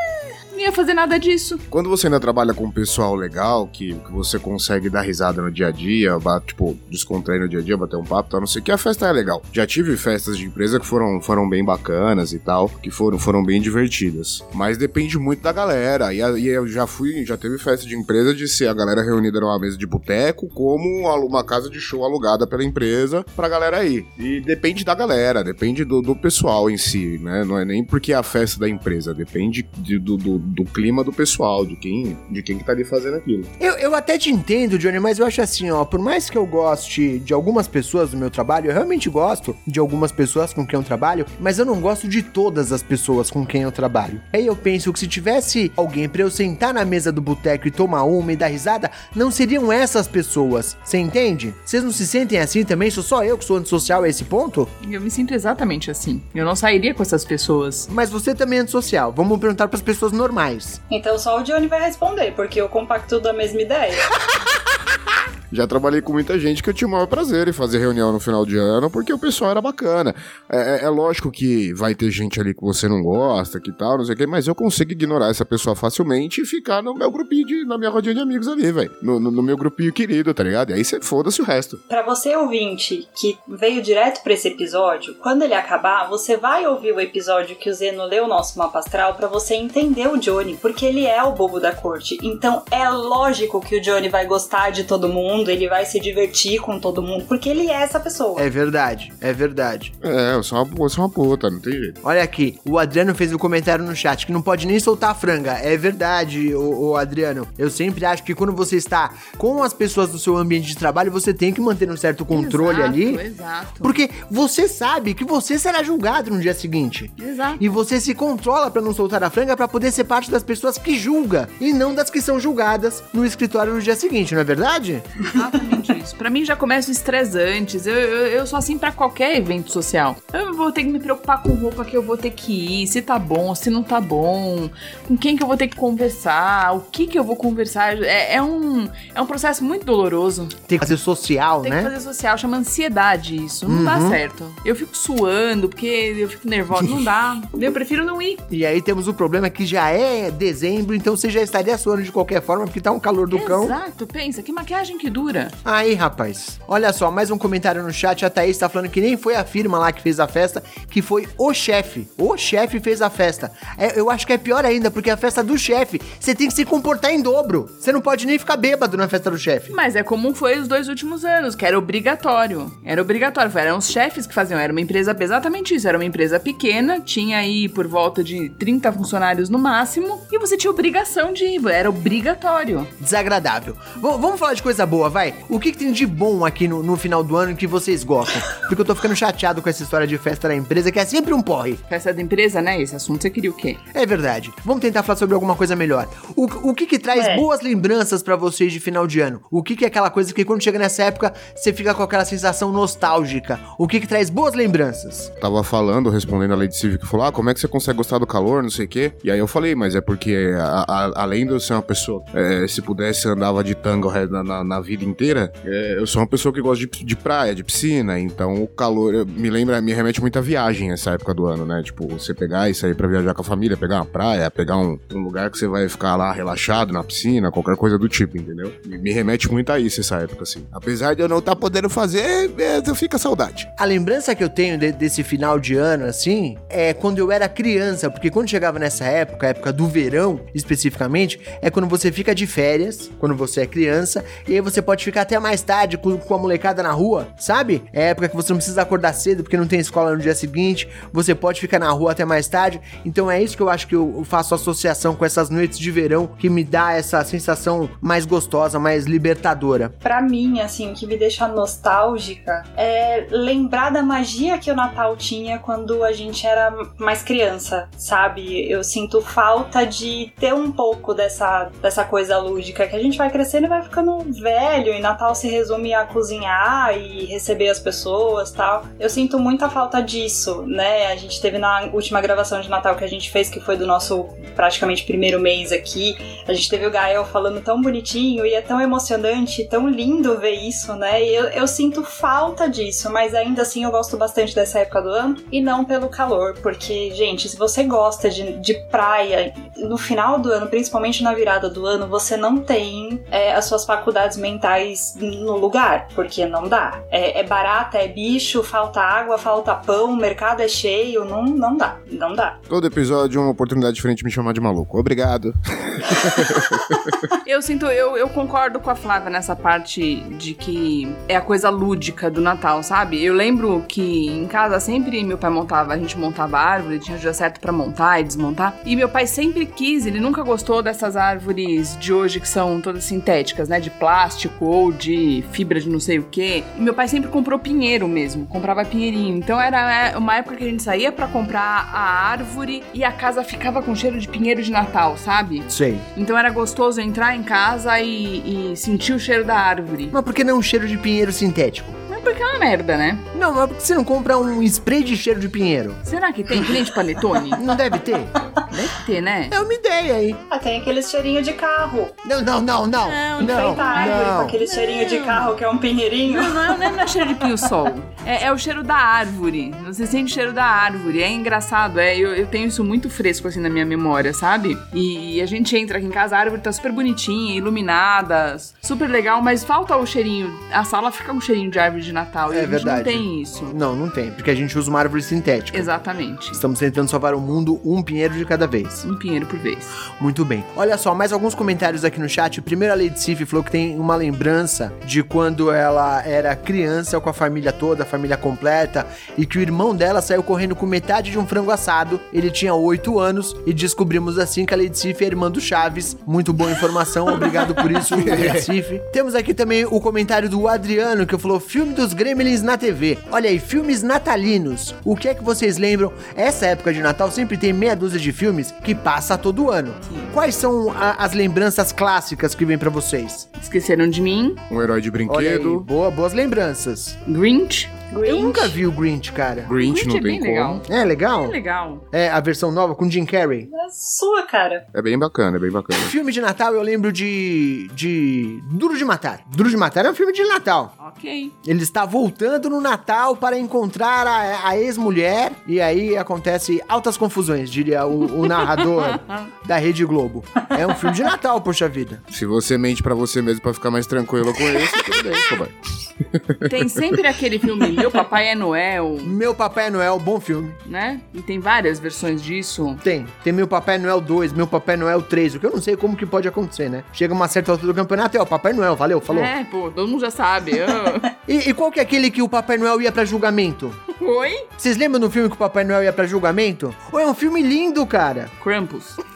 ia fazer nada disso. Quando você ainda trabalha com um pessoal legal, que, que você consegue dar risada no dia a dia, tipo, descontrair no dia a dia, bater um papo, tal, não sei o que, a festa é legal. Já tive festas de empresa que foram, foram bem bacanas e tal, que foram, foram bem divertidas. Mas depende muito da galera. E, e eu já fui, já teve festa de empresa de ser a galera reunida numa mesa de boteco, como uma casa de show alugada pela empresa pra galera ir. E depende da galera, depende do, do pessoal em si, né? Não é nem porque é a festa da empresa, depende de- do, do, do clima do pessoal, de quem, de quem que tá ali fazendo aquilo. Eu, eu até te entendo, Johnny, mas eu acho assim, ó, por mais que eu goste de algumas pessoas do meu trabalho, eu realmente gosto de algumas pessoas com quem eu trabalho, mas eu não gosto de todas as pessoas com quem eu trabalho. Aí eu penso que se tivesse alguém pra eu sentar na mesa do boteco e tomar uma e dar risada, não seriam essas pessoas. Você entende? Vocês não se sentem assim também? Sou só eu que sou antissocial a esse ponto? Eu me sinto exatamente assim. Eu não sairia com essas pessoas. Mas você também é antissocial. Vamos perguntar pras pessoas normais. Então só o Johnny vai responder, porque eu compacto da mesma ideia. Já trabalhei com muita gente que eu tinha o maior prazer em fazer reunião no final de ano, porque o pessoal era bacana. É, é- é lógico que vai ter gente ali que você não gosta, que tal, não sei o quê, mas eu consigo ignorar essa pessoa facilmente e ficar no meu grupinho, de, na minha rodinha de amigos ali, velho. No, no- no meu grupinho querido, tá ligado? E aí você foda-se o resto. Pra você ouvinte que veio direto pra esse episódio, quando ele acabar, você vai ouvir o episódio que o Zeno leu o nosso mapa astral pra você entender o Johnny, porque ele é o bobo da corte. Então é lógico que o Johnny vai gostar de todo mundo, ele vai se divertir com todo mundo, porque ele é essa pessoa. É verdade, é verdade. É, eu sou uma, eu sou uma puta, não tem jeito. Olha aqui, o Adriano fez um comentário no chat que não pode nem soltar a franga. É verdade, o, Adriano. Eu sempre acho que quando você está com as pessoas do seu ambiente de trabalho, você tem que manter um certo controle Exato, ali. Exato. Porque você sabe que você será julgado no dia seguinte. Exato. E você se controla pra não soltar a franga pra poder ser parte das pessoas que julga e não das que são julgadas no escritório no dia seguinte, não é verdade? Exatamente isso. Pra mim já começa o estresse antes. Eu, eu, eu sou assim pra qualquer evento social. Eu vou ter que me preocupar com roupa que eu vou ter que ir, se tá bom, se não tá bom, com quem que eu vou ter que conversar, o que que eu vou conversar. É, é um, é um processo muito doloroso. Tem que fazer social, Tem né? que fazer social, chama ansiedade isso. Não dá certo. Eu fico suando porque eu fico nervosa. Não dá. Eu prefiro não ir. E aí temos o problema que já é dezembro, então você já estaria suando de qualquer forma, porque tá um calor do cão. Exato, pensa, que maquiagem que dura. Aí, rapaz. Olha só, mais um comentário no chat. A Thaís tá falando que nem foi a firma lá que fez a festa, que foi o chefe. O chefe fez a festa. É, eu acho que é pior ainda, porque a festa do chefe, você tem que se comportar em dobro. Você não pode nem ficar bêbado na festa do chefe. Mas é como foi os dois últimos anos, que era obrigatório. Era obrigatório. Eram os chefes que faziam. Era uma empresa exatamente isso. Era uma empresa pequena, tinha aí por volta de 30 funcionários no máximo, e você tinha obrigação de ir. Era obrigatório. Desagradável. V- vamos falar de coisa boa, vai. O que, que tem de bom aqui no, no final do ano que vocês gostam? Porque eu tô ficando chateado com essa história de festa da empresa, que é sempre um porre. Festa da empresa, né? Esse assunto você queria o quê? É verdade. Vamos tentar falar sobre alguma coisa melhor. O, o que que traz É. boas lembranças pra vocês de final de ano? O que que é aquela coisa que quando chega nessa época você fica com aquela sensação nostálgica? O que que traz boas lembranças? Tava falando, respondendo a lei de cívica, falou: Ah, como é que você consegue gostar do calor, não sei o quê. E aí eu falei, mas é porque, a- a- além de eu ser uma pessoa, é, se pudesse andava de tango na, na- na vida inteira, é, eu sou uma pessoa que gosta de, de praia, de piscina, então o calor me lembra, me remete muito a viagem essa época do ano, né? Tipo, você pegar e sair pra viajar com a família, pegar uma praia, pegar um, um lugar que você vai ficar lá relaxado na piscina, qualquer coisa do tipo, entendeu? Me, me remete muito a isso essa época, assim. Apesar de eu não estar podendo fazer, é, eu fico a saudade. A lembrança que eu tenho de- desse final de ano, assim, é quando eu era criança, porque quando chegava nessa época, a época do verão, especificamente, é quando você fica de férias, quando você é criança, e aí você você pode ficar até mais tarde com, com a molecada na rua, sabe? É época que você não precisa acordar cedo porque não tem escola no dia seguinte, você pode ficar na rua até mais tarde. Então é isso que eu acho que eu faço associação com essas noites de verão que me dá essa sensação mais gostosa, mais libertadora. Pra mim, assim, que me deixa nostálgica é lembrar da magia que o Natal tinha quando a gente era mais criança, sabe? Eu sinto falta de ter um pouco dessa, dessa coisa lúdica que a gente vai crescendo e vai ficando velho e Natal se resume a cozinhar e receber as pessoas tal. Eu sinto muita falta disso, né? A gente teve na última gravação de Natal que a gente fez, que foi do nosso praticamente primeiro mês aqui, a gente teve o Gael falando tão bonitinho e é tão emocionante, tão lindo ver isso, né? E eu, eu sinto falta disso, mas ainda assim eu gosto bastante dessa época do ano e não pelo calor, porque, gente, se você gosta de, de praia no final do ano, principalmente na virada do ano, você não tem é, as suas faculdades mentais no lugar, porque não dá. É, é barata, é bicho, falta água, falta pão, o mercado é cheio, não, não dá, não dá. Todo episódio é uma oportunidade diferente de me chamar de maluco. Obrigado. Eu sinto, eu, eu concordo com a Flávia nessa parte de que é a coisa lúdica do Natal, sabe? Eu lembro que em casa sempre meu pai montava, a gente montava árvore, tinha o dia certo pra montar e desmontar. E meu pai sempre quis, ele nunca gostou dessas árvores de hoje que são todas sintéticas, né? De plástico ou de fibra de não sei o quê. E meu pai sempre comprou pinheiro mesmo, comprava pinheirinho. Então era é, uma época que a gente saía pra comprar a árvore e a casa ficava com cheiro de pinheiro de Natal, sabe? Sei. Então era gostoso entrar em casa e, e sentir o cheiro da árvore. Mas por que não um cheiro de pinheiro sintético? Porque é uma merda, né? Não, mas por que você não compra um spray de cheiro de pinheiro? Será que tem cliente panetone? Não deve ter? Deve ter, né? É uma ideia aí. Ah, tem aquele cheirinho de carro. Não, não, não, não. Não, Não, Feita a árvore com não. aquele cheirinho de carro que é um pinheirinho. Não, não é, não é- cheiro de pinho-sol. É, é o cheiro da árvore. Você sente o cheiro da árvore. É engraçado. É, eu, eu tenho isso muito fresco assim na minha memória, sabe? E, a gente entra aqui em casa, a árvore tá super bonitinha, iluminada, super legal, mas falta o cheirinho. A sala fica com cheirinho de árvore de Natal. e É a gente verdade. não tem isso. Não, não tem, porque a gente usa uma árvore sintética. Exatamente. Estamos tentando salvar o mundo um pinheiro de cada vez. Um pinheiro por vez. Muito bem. Olha só, mais alguns comentários aqui no chat. Primeiro, a Lady Sif falou que tem uma lembrança de quando ela era criança com a família toda, a família completa, e que o irmão dela saiu correndo com metade de um frango assado. Ele tinha 8 anos e descobrimos assim que a Lady Sif é irmã do Chaves. Muito boa informação, obrigado por isso, Lady Sif. Temos aqui também o comentário do Adriano que falou: filme dos Gremlins na TV. Olha aí, filmes natalinos. O que é que vocês lembram? Essa época de Natal sempre tem meia dúzia de filmes que passa todo ano. Quais são a- as lembranças clássicas que vem pra vocês? Esqueceram de mim. Um herói de Olha aí, brinquedo. boa, boas lembranças. Grinch. Eu nunca vi o Grinch, cara. Grinch, Grinch não é tem bem como. legal. É legal? É legal. É a versão nova com Jim Carrey. É sua, cara. É bem bacana, é bem bacana. Filme de Natal eu lembro de. de. Duro de Matar. Duro de Matar é um filme de Natal. Ok. Ele está voltando no Natal para encontrar a, a ex-mulher e aí acontece altas confusões, diria o, o narrador da Rede Globo. É um filme de Natal, poxa vida. Se você mente pra você mesmo pra ficar mais tranquilo com isso, tudo bem. Tem sempre aquele filme Meu Papai é Noel, Meu Papai Noel, bom filme. né? E tem várias versões disso. Tem. Tem Meu Papai Noel 2, Meu Papai Noel 3, o que eu não sei como que pode acontecer, né? Chega uma certa altura do campeonato e ó, Papai Noel, valeu, falou. É, pô, todo mundo já sabe. E, e qual que é aquele que o Papai Noel ia pra julgamento? Oi? Vocês lembram do filme que o Papai Noel ia pra julgamento? Ô, é um filme lindo, cara. Krampus.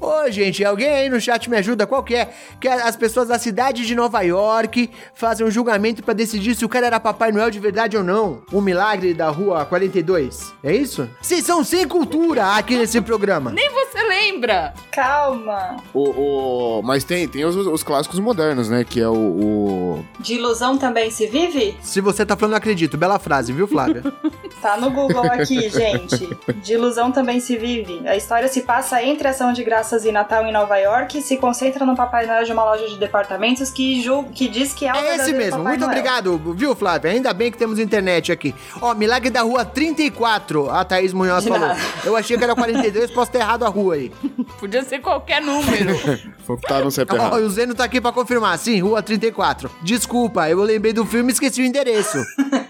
Ô, gente, alguém aí no chat me ajuda? Qual que é? Que as pessoas da cidade de Nova York fazem um julgamento pra decidir se o cara era Papai Noel de verdade ou não. Um milagre da rua 42. É isso? Vocês são sem cultura aqui nesse programa. Nem você lembra! Calma. O, o- Mas tem, tem os, os clássicos modernos, né? Que é o, o- De ilusão também se vive? Se você tá falando, acredito. Bela frase, viu, Flávia? Tá no Google aqui, gente. De ilusão também se vive. A história se passa entre ação de graças e Natal em Nova York e se concentra no Papai Noel de uma loja de departamentos que, que diz que é o É esse mesmo. Papai Muito Noel. obrigado, viu, Flávia? Ainda bem que temos internet aqui. Ó, Milagre da Rua 34, a Thaís Munhoz falou. nada. Eu achei que era 42, posso ter errado a rua aí. Podia ser qualquer número. Tá no Ó, o Zeno tá aqui pra confirmar. Sim, Rua 34. Desculpa, eu lembrei do filme e esqueci o endereço.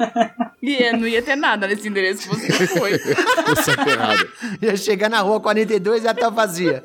e é, não ia ter nada nesse endereço que você foi. Errado. Ia chegar na Rua 42 e já tá vazia.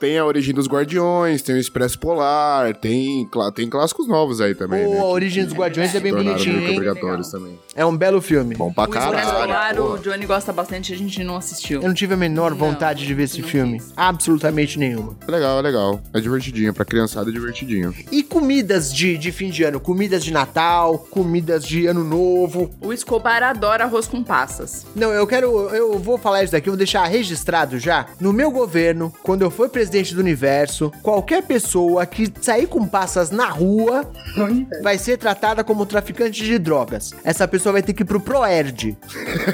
Tem a origem dos Guardiões, tem o Expresso Polar, tem, tem clássicos novos aí também. Pô, né, a Origem dos Guardiões é bem bonitinho, hein? obrigatórios também. É um belo filme. Bom pra O Expresso caralho. Polar, o Johnny gosta bastante, a gente não assistiu. Eu não tive a menor Não, vontade de ver esse filme. quis. Absolutamente nenhuma. É Legal, é legal. É divertidinho. Pra criançada é divertidinho. E comidas de, de fim de ano? Comidas de Natal, comidas de Ano Novo. O Escobar adora arroz com passas. Não, eu quero. Eu vou falar isso daqui, eu vou deixar registrado já. No meu governo, quando eu for presidente do universo, qualquer pessoa que sair com passas na rua vai ser tratada como traficante de drogas. Essa pessoa vai ter que ir pro Proerd.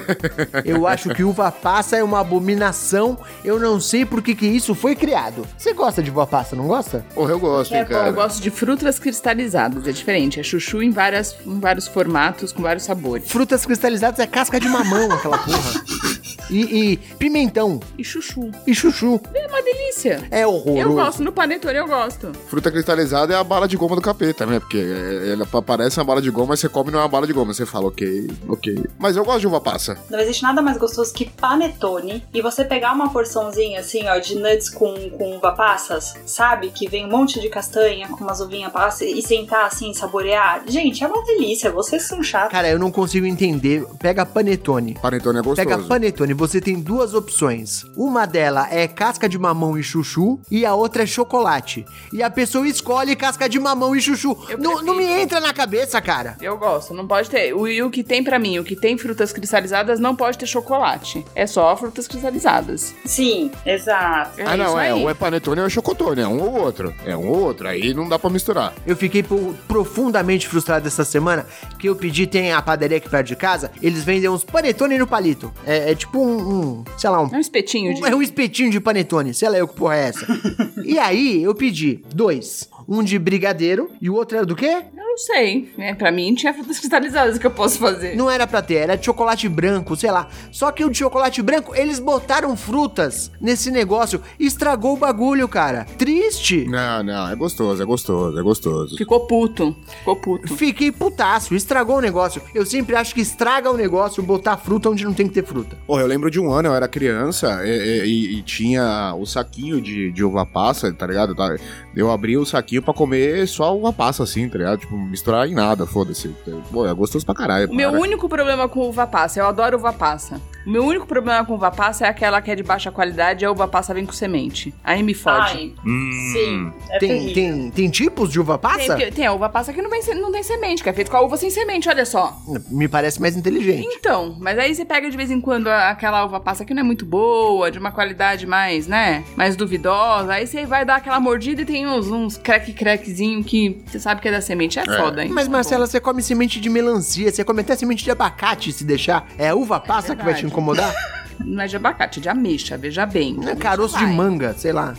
eu acho que uva passa é uma abominação. Eu não sei por que, que isso foi criado. Você gosta de uva passa, não gosta? Porra, eu gosto, hein, É cara. Eu gosto de frutas cristalizadas, é diferente. É chuchu em, várias, em vários formatos, com vários sabores. Frutas cristalizadas é casca de mamão, aquela porra. E, e pimentão. E chuchu. E chuchu. É uma delícia. É horroroso. Eu gosto, no panetone eu gosto. Fruta cristalizada é a bala de goma do capeta, né? Porque é- ela parece uma bala de goma, mas você come não é uma bala de goma. Você fala, ok, ok. Mas eu gosto de uva passa. Não existe nada mais gostoso que panetone e você pegar uma porçãozinha assim, ó, de nuts com, com uva passas, sabe? Que vem um monte de castanha com umas uvinhas passas e sentar assim, saborear. Gente, é uma delícia, vocês são chatos. Cara, eu não consigo entender. Pega panetone. Panetone é gostoso. Pega panetone, você tem duas opções. Uma dela é casca de mamão e chuchu e a outra é chocolate. E a pessoa escolhe casca de mamão e chuchu. Não, não me entra na cabeça, cara. Eu gosto, não pode ter. O, e o que tem pra mim, o que tem frutas cristalizadas não pode ter chocolate. É só frutas cristalizadas. Sim, exato. É ah, não, é. Ou é panetone ou é chocotone. É um ou outro. É um ou outro. Aí não dá pra misturar. Eu fiquei profundamente frustrado essa semana que eu pedi, tem a padaria aqui perto de casa, eles vendem uns panetone no palito. É, é tipo um, um, sei lá, um É um espetinho de. Um- É um espetinho de panetone, sei lá eu que porra é essa. e aí, eu pedi dois. Um de brigadeiro e o outro era do quê? Eu não sei. É, pra mim tinha frutas cristalizadas que eu posso fazer. Não era pra ter, era de chocolate branco, sei lá. Só que o de chocolate branco, eles botaram frutas nesse negócio. Estragou o bagulho, cara. Triste. Não, não. É gostoso, é gostoso, é gostoso. Ficou puto. Ficou puto. Fiquei putaço, estragou o negócio. Eu sempre acho que estraga o negócio botar fruta onde não tem que ter fruta. Porra, eu lembro de um ano, eu era criança e, e- e- tinha o saquinho de, de uva passa, tá ligado? Tá- Eu abri o saquinho pra comer só uva passa, assim, tá ligado? Tipo, misturar em nada, foda-se. Pô, é gostoso pra caralho. O meu cara. único problema com uva passa, eu adoro uva passa. O meu único problema com uva passa é aquela que é de baixa qualidade e a uva passa vem com semente. Aí me fode. Ai, Hum. sim, é Tem, tem, tem tipos de uva Tem, passa? porque tem a uva passa que não, vem, não tem semente, que é feito com a uva sem semente, olha só. Me parece mais inteligente. Então, mas aí você pega de vez em quando aquela uva passa que não é muito boa, de uma qualidade mais, né, mais duvidosa, aí você vai dar aquela mordida e tem uns, uns crack-crackzinho que você sabe que é da semente, é, foda, hein? Mas, Marcela, você come semente de melancia, você come até semente de abacate se deixar. É a uva passa que vai te verdade. Incomodar? Não é de abacate, é de ameixa, veja bem. É caroço de manga, sei lá.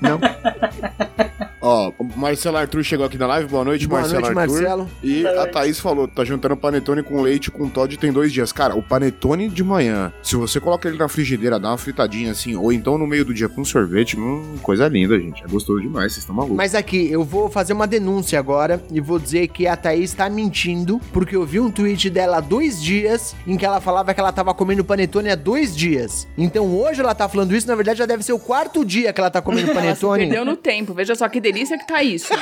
Não? Ó, Marcelo Arthur chegou aqui na live. Boa noite, Boa Marcelo noite, Arthur. Marcelo. E Boa a noite. Thaís falou: tá juntando panetone com leite com Todd tem dois dias. Cara, o panetone de manhã, se você coloca ele na frigideira, dá uma fritadinha assim, ou então no meio do dia com sorvete, hum, coisa linda, gente. É gostoso demais, vocês estão malucos. Mas aqui, eu vou fazer uma denúncia agora e vou dizer que a Thaís tá mentindo, porque eu vi um tweet dela há dois dias em que ela falava que ela tava comendo panetone há dois dias. Então hoje ela tá falando isso, na verdade já deve ser o quarto dia que ela tá comendo Ela panetone. perdeu no tempo, veja só que delícia que tá isso.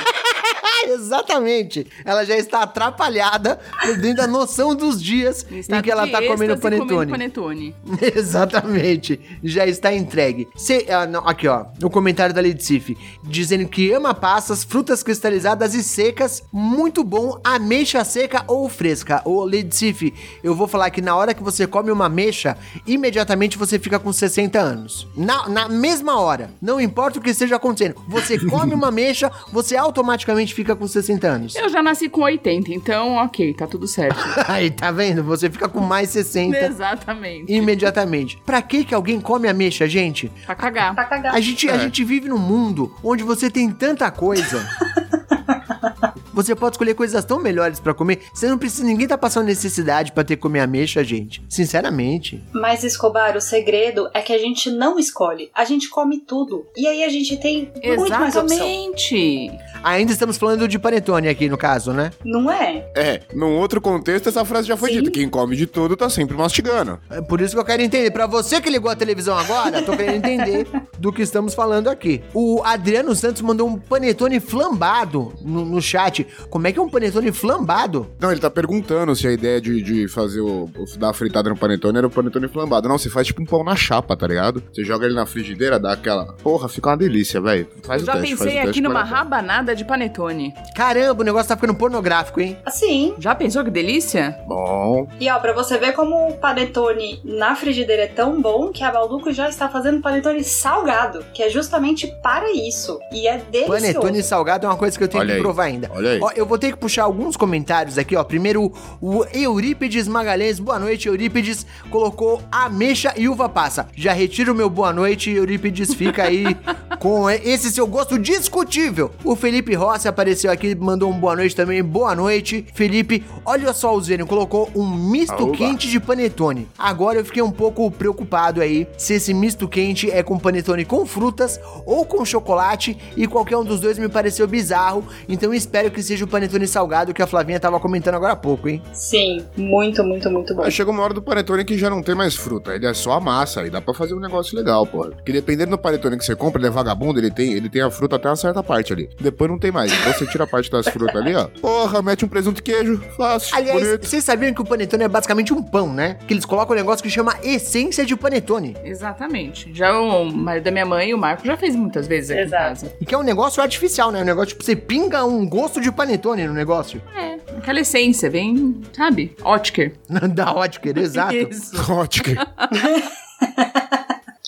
Ah, exatamente. Ela já está atrapalhada, perdendo a noção dos dias em que ela de tá comendo panetone. panetone. Exatamente. Já está entregue. Cê- ah, não, aqui, ó. O comentário da Ledsif. Dizendo que ama passas, frutas cristalizadas e secas. Muito bom. Ameixa seca ou fresca. Ô, Ledsif, eu vou falar que na hora que você come uma ameixa, imediatamente você fica com 60 anos. Na, na mesma hora. Não importa o que esteja acontecendo. Você come uma ameixa, você automaticamente fica com 60 anos. Eu já nasci com 80, então ok, tá tudo certo. Aí, tá vendo? Você fica com mais 60 Exatamente. imediatamente. Pra que que alguém come ameixa, gente? Pra cagar. Pra cagar. A gente, a É. gente vive num mundo onde você tem tanta coisa. Você pode escolher coisas tão melhores pra comer. Você não precisa. Ninguém tá passando necessidade pra ter que comer ameixa, gente. Sinceramente. Mas, Escobar, o segredo é que a gente não escolhe. A gente come tudo. E aí a gente tem muito mais opção. Exatamente. Ainda estamos falando de panetone aqui, no caso, né? Não é? É, num outro contexto, essa frase já foi Sim. dita. Quem come de tudo tá sempre mastigando. É por isso que eu quero entender. Pra você que ligou a televisão agora, tô querendo entender do que estamos falando aqui. O Adriano Santos mandou um panetone flambado no, no chat. Como é que é um panetone flambado? Não, ele tá perguntando se a ideia de, de fazer o, o dar a fritada no panetone era o panetone flambado. Não, você faz tipo um pão na chapa, tá ligado? Você joga ele na frigideira, dá aquela. Porra, fica uma delícia, velho. Faz Eu o já teste, faz pensei o teste aqui numa rabanada de panetone. Caramba, o negócio tá ficando pornográfico, hein? Assim. Já pensou que delícia? Bom. E ó, pra você ver como o panetone na frigideira é tão bom que a Balduco já está fazendo panetone salgado, que é justamente para isso. E é delicioso. Panetone salgado é uma coisa que eu tenho Olha que aí. provar ainda. Olha aí. Ó, eu vou ter que puxar alguns comentários aqui, ó. Primeiro, o Eurípides Magalhães. Boa noite, Eurípides. Colocou ameixa e uva passa. Já retiro o meu boa noite, Eurípides. Fica aí com esse seu gosto discutível. O Felipe Rossi apareceu aqui, mandou um boa noite também. Boa noite, Felipe. Olha só o Zênio, colocou um misto Aoba. quente de panetone. Agora eu fiquei um pouco preocupado aí se esse misto quente é com panetone com frutas ou com chocolate e qualquer um dos dois me pareceu bizarro. Então espero que seja o panetone salgado que a Flavinha tava comentando agora há pouco, hein? Sim, muito, muito, muito bom. Aí chega uma hora do panetone que já não tem mais fruta, ele é só a massa, aí dá pra fazer um negócio legal, porra. Porque dependendo do panetone que você compra, ele é vagabundo, ele tem, ele tem a fruta até uma certa parte ali. Depois não tem mais. Então você tira a parte das frutas ali, ó. Porra, mete um presunto e queijo, fácil, Aliás, bonito. vocês sabiam que o panetone é basicamente um pão, né? Que eles colocam um negócio que chama essência de panetone. Exatamente. Já o marido da minha mãe, o Marco, já fez muitas vezes aqui Exato. em casa. E que é um negócio artificial, né? Um negócio tipo, você pinga um gosto de panetone no negócio. É, aquela essência, bem, sabe? Ótker. da Ótker, exato. Isso. Ótica.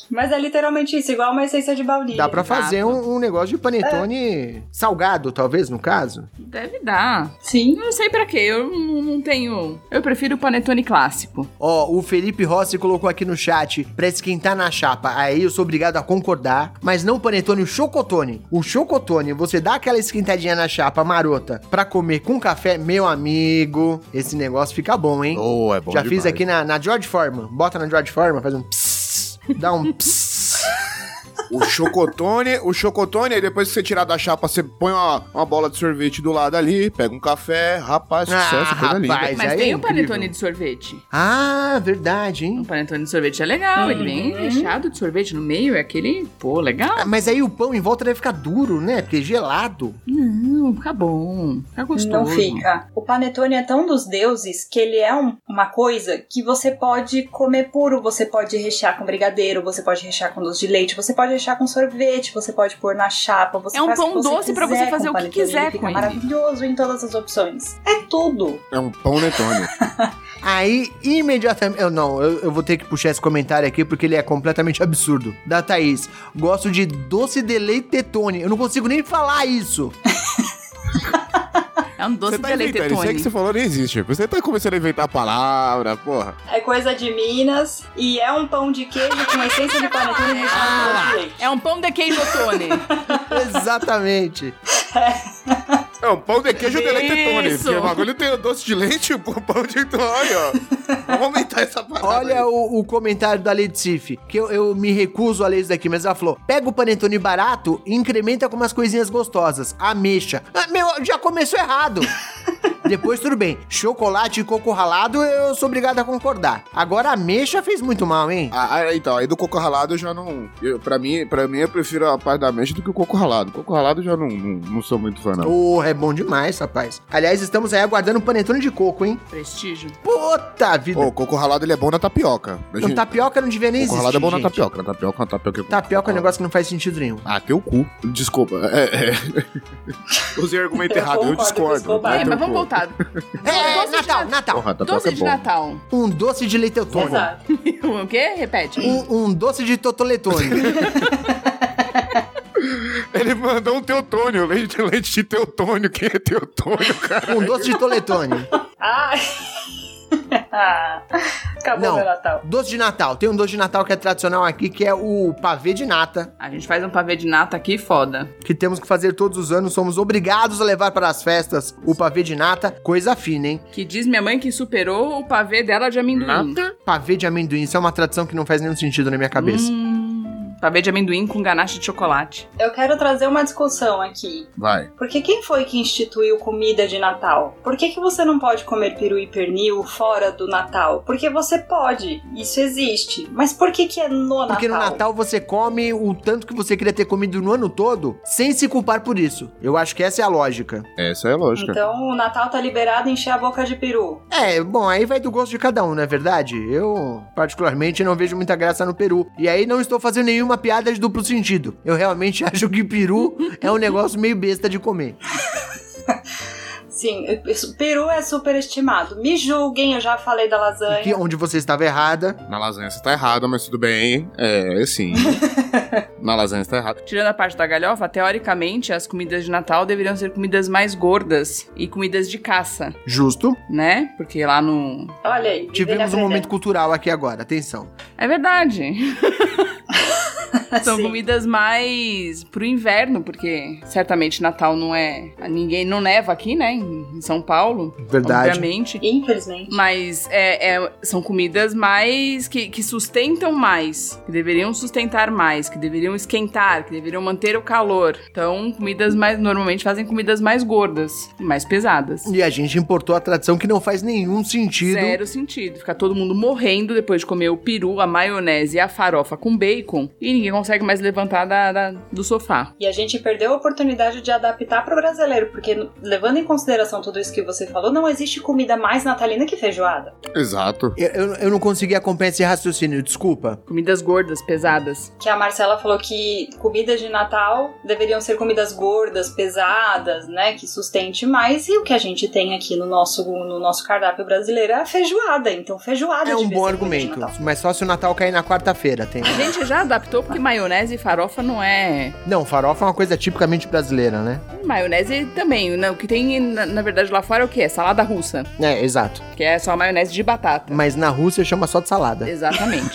Mas é literalmente isso, igual uma essência de baunilha. Dá pra fazer um, um negócio de panetone salgado, talvez, no caso. Deve dar. Sim. Não sei pra quê, eu não, tenho... Eu prefiro o panetone clássico. Ó, o Felipe Rossi colocou aqui no chat pra esquentar na chapa. Aí eu sou obrigado a concordar, mas não o panetone, o chocotone. O chocotone, você dá aquela esquentadinha na chapa marota pra comer com café, meu amigo, esse negócio fica bom, hein? Oh, é bom Já fiz demais. aqui na, na George Foreman. Bota na George Foreman, faz um psss, dá um psss. O chocotone, o chocotone, aí depois que você tirar da chapa, você põe uma, uma bola de sorvete do lado ali, pega um café, rapaz, Ah, sucesso, coisa linda. rapaz. Mas aí tem é o panetone incrível. de sorvete. Ah, verdade, O hein? panetone de sorvete é legal, ele vem recheado de sorvete no meio, é aquele, pô, legal. Ah, Mas aí o pão em volta deve ficar duro, né? Porque é gelado. Não, fica bom, fica gostoso. Não fica. O panetone é tão dos deuses que ele é um- uma coisa que você pode comer puro, você pode rechear com brigadeiro, você pode rechear com doce de leite, você pode rechear com sorvete, você pode pôr na chapa, você É um pão que você doce pra quiser você fazer com o que quiser ele fica com ele. maravilhoso em todas as opções. É tudo. É um pão netone. Aí, imediatamente. Eu não, eu, eu vou ter que puxar esse comentário aqui porque ele é completamente absurdo. Da Thaís. Gosto de doce de leitetone. Eu não consigo nem falar isso. É um doce Você tá de inventando, isso aí que você falou nem existe. Você tá começando a inventar a palavra, porra. É coisa de Minas e é um pão de queijo com essência de panetone recheado com doce de leite. É um pão de queijo tone. Exatamente. É um pão de queijo de leite tone. Isso. Porque o bagulho tem o doce de leite e o pão de tone, ó. Vamos aumentar essa parada. Olha o, o comentário da Sif, que eu, eu me recuso a ler isso daqui, mas ela falou: pega o panetone barato e incrementa com umas coisinhas gostosas. Ameixa. Ah, meu, já começou errado. Depois tudo bem. Chocolate e coco ralado, eu sou obrigado a concordar. Agora a ameixa fez muito mal, hein? Ah, ah, então, aí do coco ralado eu já não. Eu, pra, mim, pra mim, eu prefiro a parte da mexa do que o coco ralado. Coco ralado eu já não, não, não sou muito fã, não. Porra, é bom demais, rapaz. Aliás, estamos aí aguardando o panetone de coco, hein? Prestígio. Puta vida. Ô, o coco ralado ele é bom na tapioca. A Não, tapioca não devia nem coco existir, ralado é bom na gente. tapioca. Na tapioca, na tapioca. Tapioca é um negócio que não faz sentido nenhum. Ah, teu cu. Desculpa. É, é. Usei argumento errado, eu discordo. É, mas vamos voltar. É, Doce de Natal, na- Natal. Porra, tapioca Doce é de bom. Natal. Um doce de leite autônomo. Exato. o quê? Repete. Um, um doce de totoletone. Ele mandou um teutônio, leite, leite de teutônio. Quem é teutônio, cara? um doce de toletone. Ai. Acabou Não. meu Natal. Doce de Natal. Tem um doce de Natal que é tradicional aqui, que é o pavê de nata, A gente faz um pavê de nata aqui foda. que temos que fazer todos os anos. Somos obrigados a levar para as festas o pavê de nata. Coisa fina, hein? Que diz minha mãe que superou o pavê dela de amendoim. Pavê de amendoim. Isso é uma tradição que não faz nenhum sentido na minha cabeça. Hum, Pavê de amendoim com ganache de chocolate. Eu quero trazer uma discussão aqui. Vai. Porque quem foi que instituiu comida de Natal? Por que, que você não pode comer peru e pernil fora do Natal? Porque você pode, isso existe. Mas por que, que é no Porque no Natal? Natal você come o tanto que você queria ter comido no ano todo, sem se culpar por isso. Eu acho que essa é a lógica. Essa é a lógica. Então o Natal tá liberado encher a boca de peru. É, bom, aí vai do gosto de cada um, não é verdade? Eu, particularmente, não vejo muita graça no peru. E aí não estou fazendo nenhuma piada de duplo sentido. Eu realmente acho que peru é um negócio meio besta de comer. Sim, peru é superestimado. Me julguem, eu já falei da lasanha. Que onde você estava errada. Na lasanha você tá errada, mas tudo bem. É, sim. Na lasanha você tá errado. Tirando a parte da galhofa, teoricamente as comidas de Natal deveriam ser comidas mais gordas e comidas de caça, Justo. né? Porque lá no. Olha aí. Tivemos um momento cultural aqui agora, atenção. É verdade. São comidas mais pro inverno, porque certamente Natal não é. Ninguém não neva aqui, né? Em São Paulo. Verdade. Obviamente. Infelizmente. Mas é, é- são comidas mais que, que sustentam mais, que deveriam sustentar mais, que deveriam esquentar, que deveriam manter o calor. Então, comidas mais. Normalmente fazem comidas mais gordas e mais pesadas. E a gente importou a tradição que não faz nenhum sentido. Zero sentido. Ficar todo mundo morrendo depois de comer o peru, a maionese e a farofa com bacon e ninguém consegue mais levantar da- da- do sofá. E a gente perdeu a oportunidade de adaptar pro brasileiro, porque levando em consideração tudo isso que você falou, não existe comida mais natalina que feijoada. Exato. Eu, eu, eu não consegui acompanhar esse raciocínio, desculpa. Comidas gordas, pesadas. Que a Marcela falou que comidas de Natal deveriam ser comidas gordas, pesadas, né? Que sustente mais. E o que a gente tem aqui no nosso, no nosso cardápio brasileiro é a feijoada. Então, feijoada É um bom argumento. Mas só se o Natal cair na quarta-feira, tem. A gente já adaptou porque maionese e farofa não é. Não, farofa é uma coisa tipicamente brasileira, né? Maionese também. né? O que tem, na, na verdade, lá fora é o quê? Salada russa. É, exato. Que é só maionese de batata. Mas na Rússia chama só de salada. Exatamente.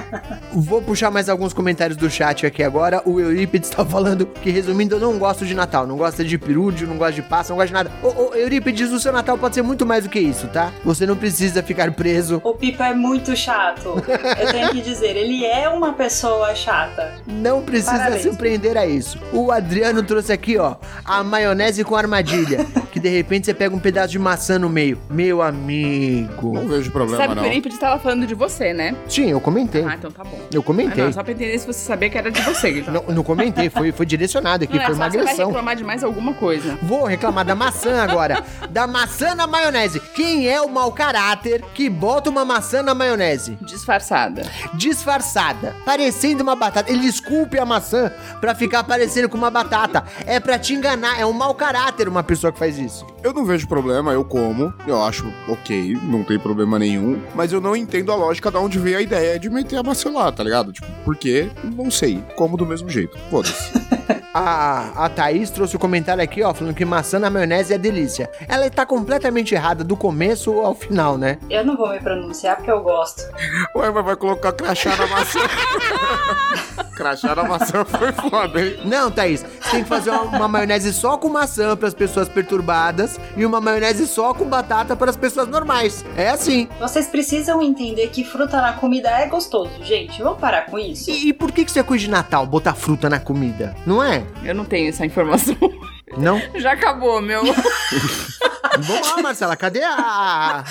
Vou puxar mais alguns comentários do chat aqui agora. O Eurípides tá falando que, resumindo, eu não gosto de Natal. Não gosta de perúdio, não gosta de passa, não gosta de nada. Ô, ô, Eurípides, o seu Natal pode ser muito mais do que isso, tá? Você não precisa ficar preso. O Pipa é muito chato. Eu tenho que dizer, ele é uma pessoa chata. Não precisa Parabéns. surpreender a isso. O Adriano trouxe aqui, ó, a maionese com armadilha. que de repente você pega um pedaço de maçã no meio. Meu amigo. Não vejo problema, Sabe que não. o Eurípides estava falando de você, né? Sim, eu comentei. Ah, então tá bom. Eu Ah, comentei. não, só pra entender se você sabia que era de você. Então. Não, não comentei, foi, foi direcionado aqui, Não é foi só uma você vai agressão. reclamar de mais alguma coisa. Vou reclamar da maçã agora. da maçã na maionese. Quem é o mau caráter que bota uma maçã na maionese? Disfarçada. Disfarçada, parecendo uma batata. Ele esculpe a maçã pra ficar parecendo com uma batata. É pra te enganar, é um mau caráter uma pessoa que faz isso. Eu não vejo problema, eu como. Eu acho ok, não tem problema nenhum. Mas eu não entendo a lógica de onde veio a ideia de meter a maçã lá, tá ligado? Tipo, por quê? Não sei. Como do mesmo jeito. Foda-se. A, a Thaís trouxe o comentário aqui, ó, falando que maçã na maionese é delícia. Ela tá completamente errada do começo ao final, né? Eu não vou me pronunciar porque eu gosto. Ué, mas vai colocar crachá na maçã. crachá na maçã foi foda, hein? Não, Thaís, você tem que fazer uma, uma maionese só com maçã para as pessoas e uma maionese só com batata para as pessoas normais. É assim. Vocês precisam entender que fruta na comida é gostoso, gente. Vamos parar com isso? E, e por que, que isso é coisa de Natal, botar fruta na comida? Não é? Eu não tenho essa informação. Não? Já acabou, meu Vamos lá, Marcela, cadê a.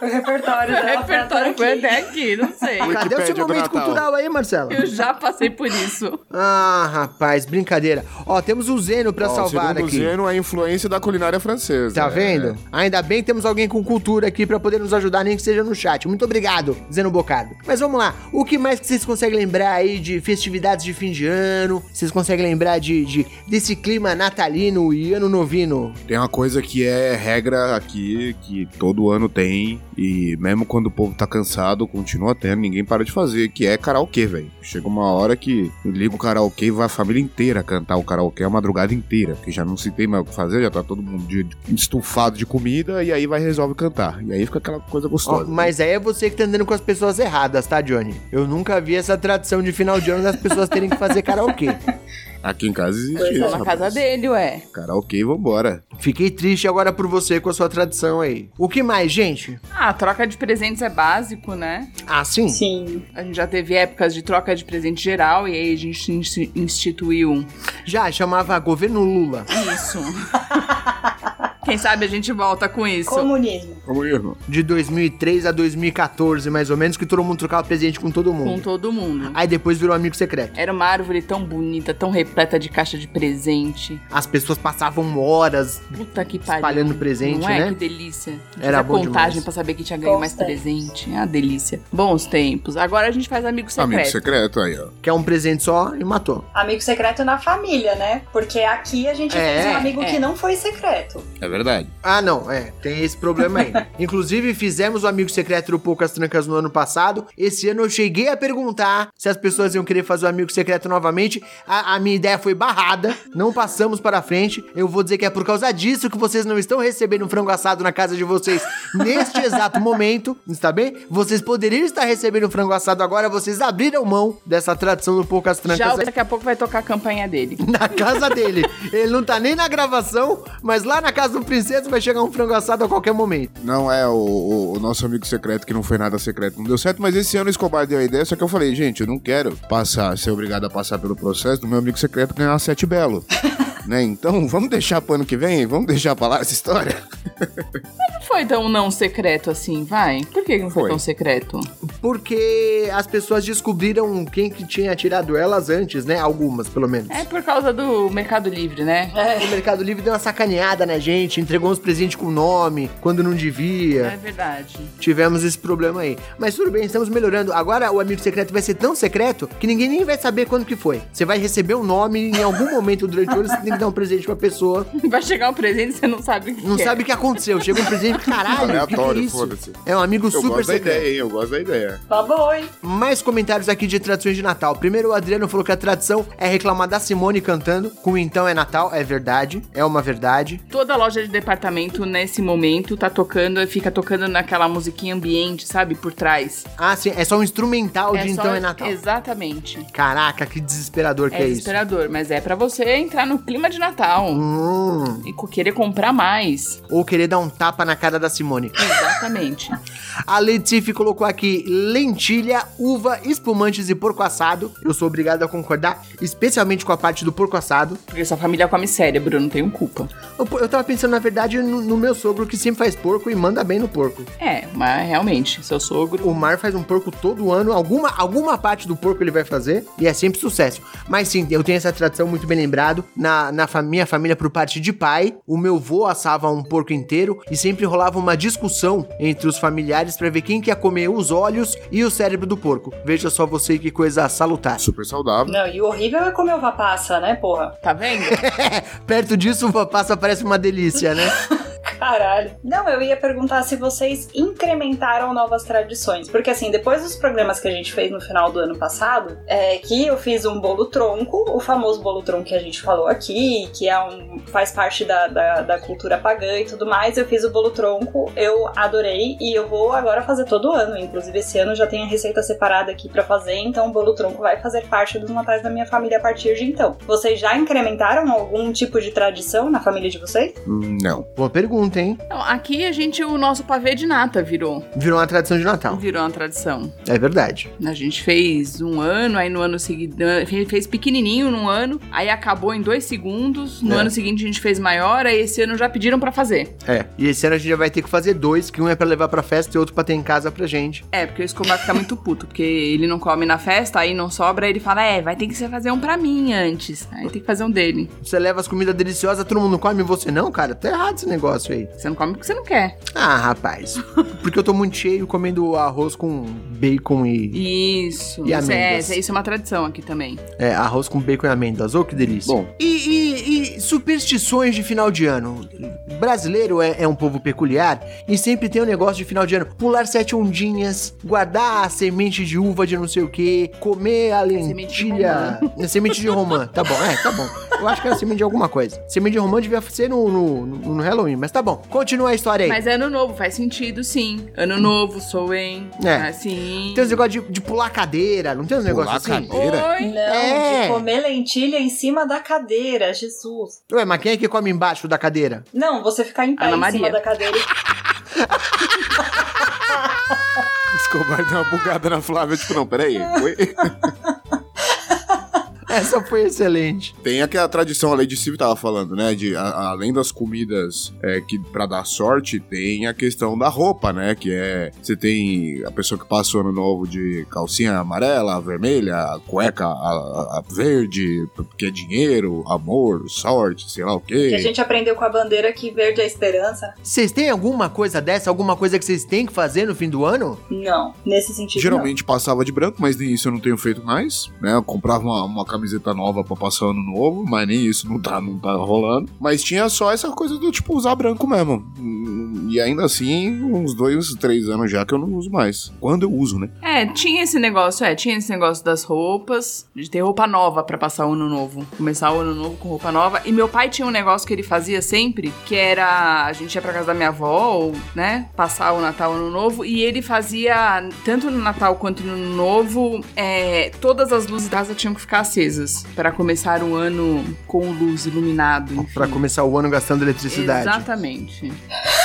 O repertório dela repertório foi foi até aqui, não sei. Cadê o seu momento cultural aí, Marcela? Eu já passei por isso. Ah, rapaz, brincadeira. Ó, temos o Zeno pra Ó, salvar segundo aqui. Zeno, é a influência da culinária francesa. Tá É. vendo? Ainda bem que temos alguém com cultura aqui pra poder nos ajudar, nem que seja no chat. Muito obrigado, Zeno Bocado. Mas vamos lá, o que mais que vocês conseguem lembrar aí de festividades de fim de ano? Vocês conseguem lembrar de, de- desse clima natalino e ano novino? Tem uma coisa que é regra aqui, que todo ano tem, e mesmo quando o povo tá cansado, continua tendo, ninguém para de fazer, que é karaokê, velho. Chega uma hora que liga o karaokê e vai a família inteira cantar o karaokê a madrugada inteira, porque já não se tem mais o que fazer, já tá todo mundo de- de- estufado de comida, e aí vai resolve cantar. E aí fica aquela coisa gostosa. mas aí é você que tá andando com as pessoas erradas, tá, Johnny? Eu nunca vi essa tradição de final de ano das pessoas terem que fazer karaokê. Aqui em casa existe Pois é, isso. Tô na casa rapaz. dele, ué. Karaokê, vambora. Fiquei triste agora por você com a sua tradição aí. O que mais, gente? Ah, troca de presentes é básico, né? Ah, sim? Sim. A gente já teve épocas de troca de presente geral e aí a gente insti- instituiu Já chamava governo Lula. isso. Quem sabe a gente volta com isso. Comunismo. Como irmão. De 2003 a 2014, mais ou menos, que todo mundo trocava presente com todo Com mundo. todo mundo. Aí depois virou amigo secreto. Era uma árvore tão bonita, tão repleta de caixa de presente. As pessoas passavam horas. Puta que pariu. Espalhando presente, Não é? né? Que delícia. Era Era bom contagem demais. pra saber que tinha ganho mais presente. É uma delícia. Bons tempos. Agora a gente faz amigo secreto. Amigo secreto aí, ó. Quer um presente só e matou. Amigo secreto na família, né? Porque aqui a gente É, fez um amigo é. que não foi secreto. É verdade. Ah, não, é, tem esse problema aí. Inclusive, fizemos o amigo secreto do Poucas Trancas no ano passado. Esse ano eu cheguei a perguntar se as pessoas iam querer fazer o amigo secreto novamente. A, a minha ideia foi barrada, não passamos para frente. Eu vou dizer que é por causa disso que vocês não estão recebendo um frango assado na casa de vocês neste exato momento, está bem? Vocês poderiam estar recebendo um frango assado agora, vocês abriram mão dessa tradição do Poucas Trancas. Já daqui a pouco vai tocar a campanha dele. Na casa dele. Ele não tá nem na gravação, mas lá na casa do Princesa vai chegar um frango assado a qualquer momento. Não é o, o- o nosso amigo secreto que não foi nada secreto, não deu certo, mas esse ano o Escobar deu a ideia, só que eu falei, gente, eu não quero passar, ser obrigado a passar pelo processo do meu amigo secreto ganhar sete belo. né? Então, vamos deixar pro ano que vem? Vamos deixar pra lá essa história? Não foi tão não secreto assim, vai? Por que não foi, Foi. tão secreto? Porque as pessoas descobriram quem que tinha tirado elas antes, né? Algumas, pelo menos. É por causa do Mercado Livre, né? O Mercado Livre deu uma sacaneada na gente, entregou uns presentes com nome, quando não É devia. verdade. Tivemos esse problema aí. Mas tudo bem, estamos melhorando. Agora o amigo secreto vai ser tão secreto que ninguém nem vai saber quando que foi. Você vai receber um nome em algum momento durante o ano, tem que dar um presente pra pessoa. Vai chegar um presente e você não sabe o que Não que é. sabe o que aconteceu. Chega um presente, caralho, é Aleatório, foda-se. É um amigo Eu super gosto da secreto. ideia, hein? Eu gosto da ideia. Tá bom, hein? Mais comentários aqui de tradições de Natal. Primeiro, o Adriano falou que a tradição é reclamar da Simone cantando, com Então é Natal. É verdade, é uma verdade. Toda loja de departamento, nesse momento, tá tocando, fica tocando naquela musiquinha ambiente, sabe? Por trás. Ah, sim, é só um instrumental de só- Então é Natal. Exatamente. Caraca, que desesperador que É é, isso. desesperador, mas é pra você entrar no clima de Natal Hum, e querer comprar mais. ou querer dar um tapa na cara da Simone. Exatamente. A Letife colocou aqui lentilha, uva, espumantes e porco assado. Eu sou obrigado a concordar, especialmente com a parte do porco assado. Porque sua família come cérebro, não tenho culpa. Eu, eu tava pensando, na verdade, no, no meu sogro, que sempre faz porco e manda bem no porco. É, mas realmente, seu sogro. O Mar faz um porco todo ano, alguma, alguma parte do porco ele vai fazer, e é sempre sucesso. Mas sim, eu tenho essa tradição muito bem lembrado. Na, na fa- minha família, por parte de pai, o meu vô assava um porco inteiro e sempre rolava uma discussão entre os familiares pra ver quem que ia comer os olhos e o cérebro do porco. Veja só você que coisa salutar. Super saudável. Não, e o horrível é comer uva passa, né, porra? Tá vendo? Perto disso, o passa parece uma delícia, né? Caralho. Não, eu ia perguntar se vocês incrementaram novas tradições. Porque, assim, depois dos programas que a gente fez no final do ano passado, é que eu fiz um bolo tronco, o famoso bolo tronco que a gente falou aqui, que é um, faz parte da, da, da cultura pagã e tudo mais. Eu fiz o bolo tronco, eu adorei e eu vou agora fazer todo ano. Inclusive, esse ano já tem a receita separada aqui pra fazer, então o bolo tronco vai fazer parte dos natais da minha família a partir de então. Vocês já incrementaram algum tipo de tradição na família de vocês? Hum, Não. Boa pergunta, hein? Não, aqui a gente, o nosso pavê de nata virou. Virou uma tradição de Natal. Virou uma tradição. É verdade. A gente fez um ano, aí no ano seguinte. Fez pequenininho num ano, aí acabou em dois segundos. No É. ano seguinte a gente fez maior, aí esse ano já pediram pra fazer. É. E esse ano a gente já vai ter que fazer dois, que um é pra levar pra festa e outro pra ter em casa pra gente. É, porque o Escobar fica muito puto, porque ele não come na festa, aí não sobra, aí ele fala: É, vai ter que fazer um pra mim antes. Aí tem que fazer um dele. Você leva as comidas deliciosas, todo mundo come e você não, cara? Tá errado esse negócio aí. Você não come porque você não quer. Ah, rapaz. Porque eu tô muito cheio comendo arroz com bacon e. Isso. E isso, é, amêndoas. isso é uma tradição aqui também. É, arroz com bacon e amêndoas. Ô, que delícia. Bom. E, e- e superstições de final de ano? Brasileiro é, é um povo peculiar e sempre tem um negócio de final de ano. Pular sete ondinhas, guardar a semente de uva de não sei o que, comer a semente de lentilha. É semente de romã. Tá bom, é, tá bom. Eu acho que era semente de alguma coisa. Semente de romã devia ser no, no, no- no Halloween, mas tá bom. Continua a história aí. Mas é ano novo, faz sentido sim. Ano novo, sou em. É. Assim. Sim. Tem uns negócios de, de pular cadeira, não tem uns Pular negócios assim? cadeira? Oi? Não, É. de comer lentilha em cima da cadeira, Jesus. Ué, mas quem é que come embaixo da cadeira? Não, você ficar em pé Ana em Maria. cima da cadeira e Escobar deu uma bugada na Flávia, tipo, não, peraí. Oi? Essa foi excelente. Tem aquela tradição, a Lady Silvio tava falando, né? De a- além das comidas é, que para dar sorte, tem a questão da roupa, né? Que é você tem a pessoa que passa o ano novo de calcinha amarela, vermelha, cueca a, a- a verde, que é dinheiro, amor, sorte, sei lá o quê. que a gente aprendeu com a bandeira que verde é esperança. Vocês têm alguma coisa dessa? Alguma coisa que vocês têm que fazer no fim do ano? Não, nesse sentido Geralmente passava de branco, mas nem isso eu não tenho feito mais, né? Eu comprava uma, uma camiseta nova pra passar ano novo, mas nem isso não tá, não tá rolando. Mas tinha só essa coisa do tipo usar branco mesmo. E ainda assim, uns dois, três anos já que eu não uso mais. Quando eu uso, né? É, tinha esse negócio, é, tinha esse negócio das roupas, de ter roupa nova pra passar o ano novo. Começar o ano novo com roupa nova. E meu pai tinha um negócio que ele fazia sempre, que era a gente ia pra casa da minha avó, ou, né, passar o Natal, ano novo, e ele fazia, tanto no Natal quanto no ano novo, é, todas as luzes da casa tinham que ficar acesas Pra começar o ano com luz iluminado. Pra começar o ano gastando eletricidade. Exatamente.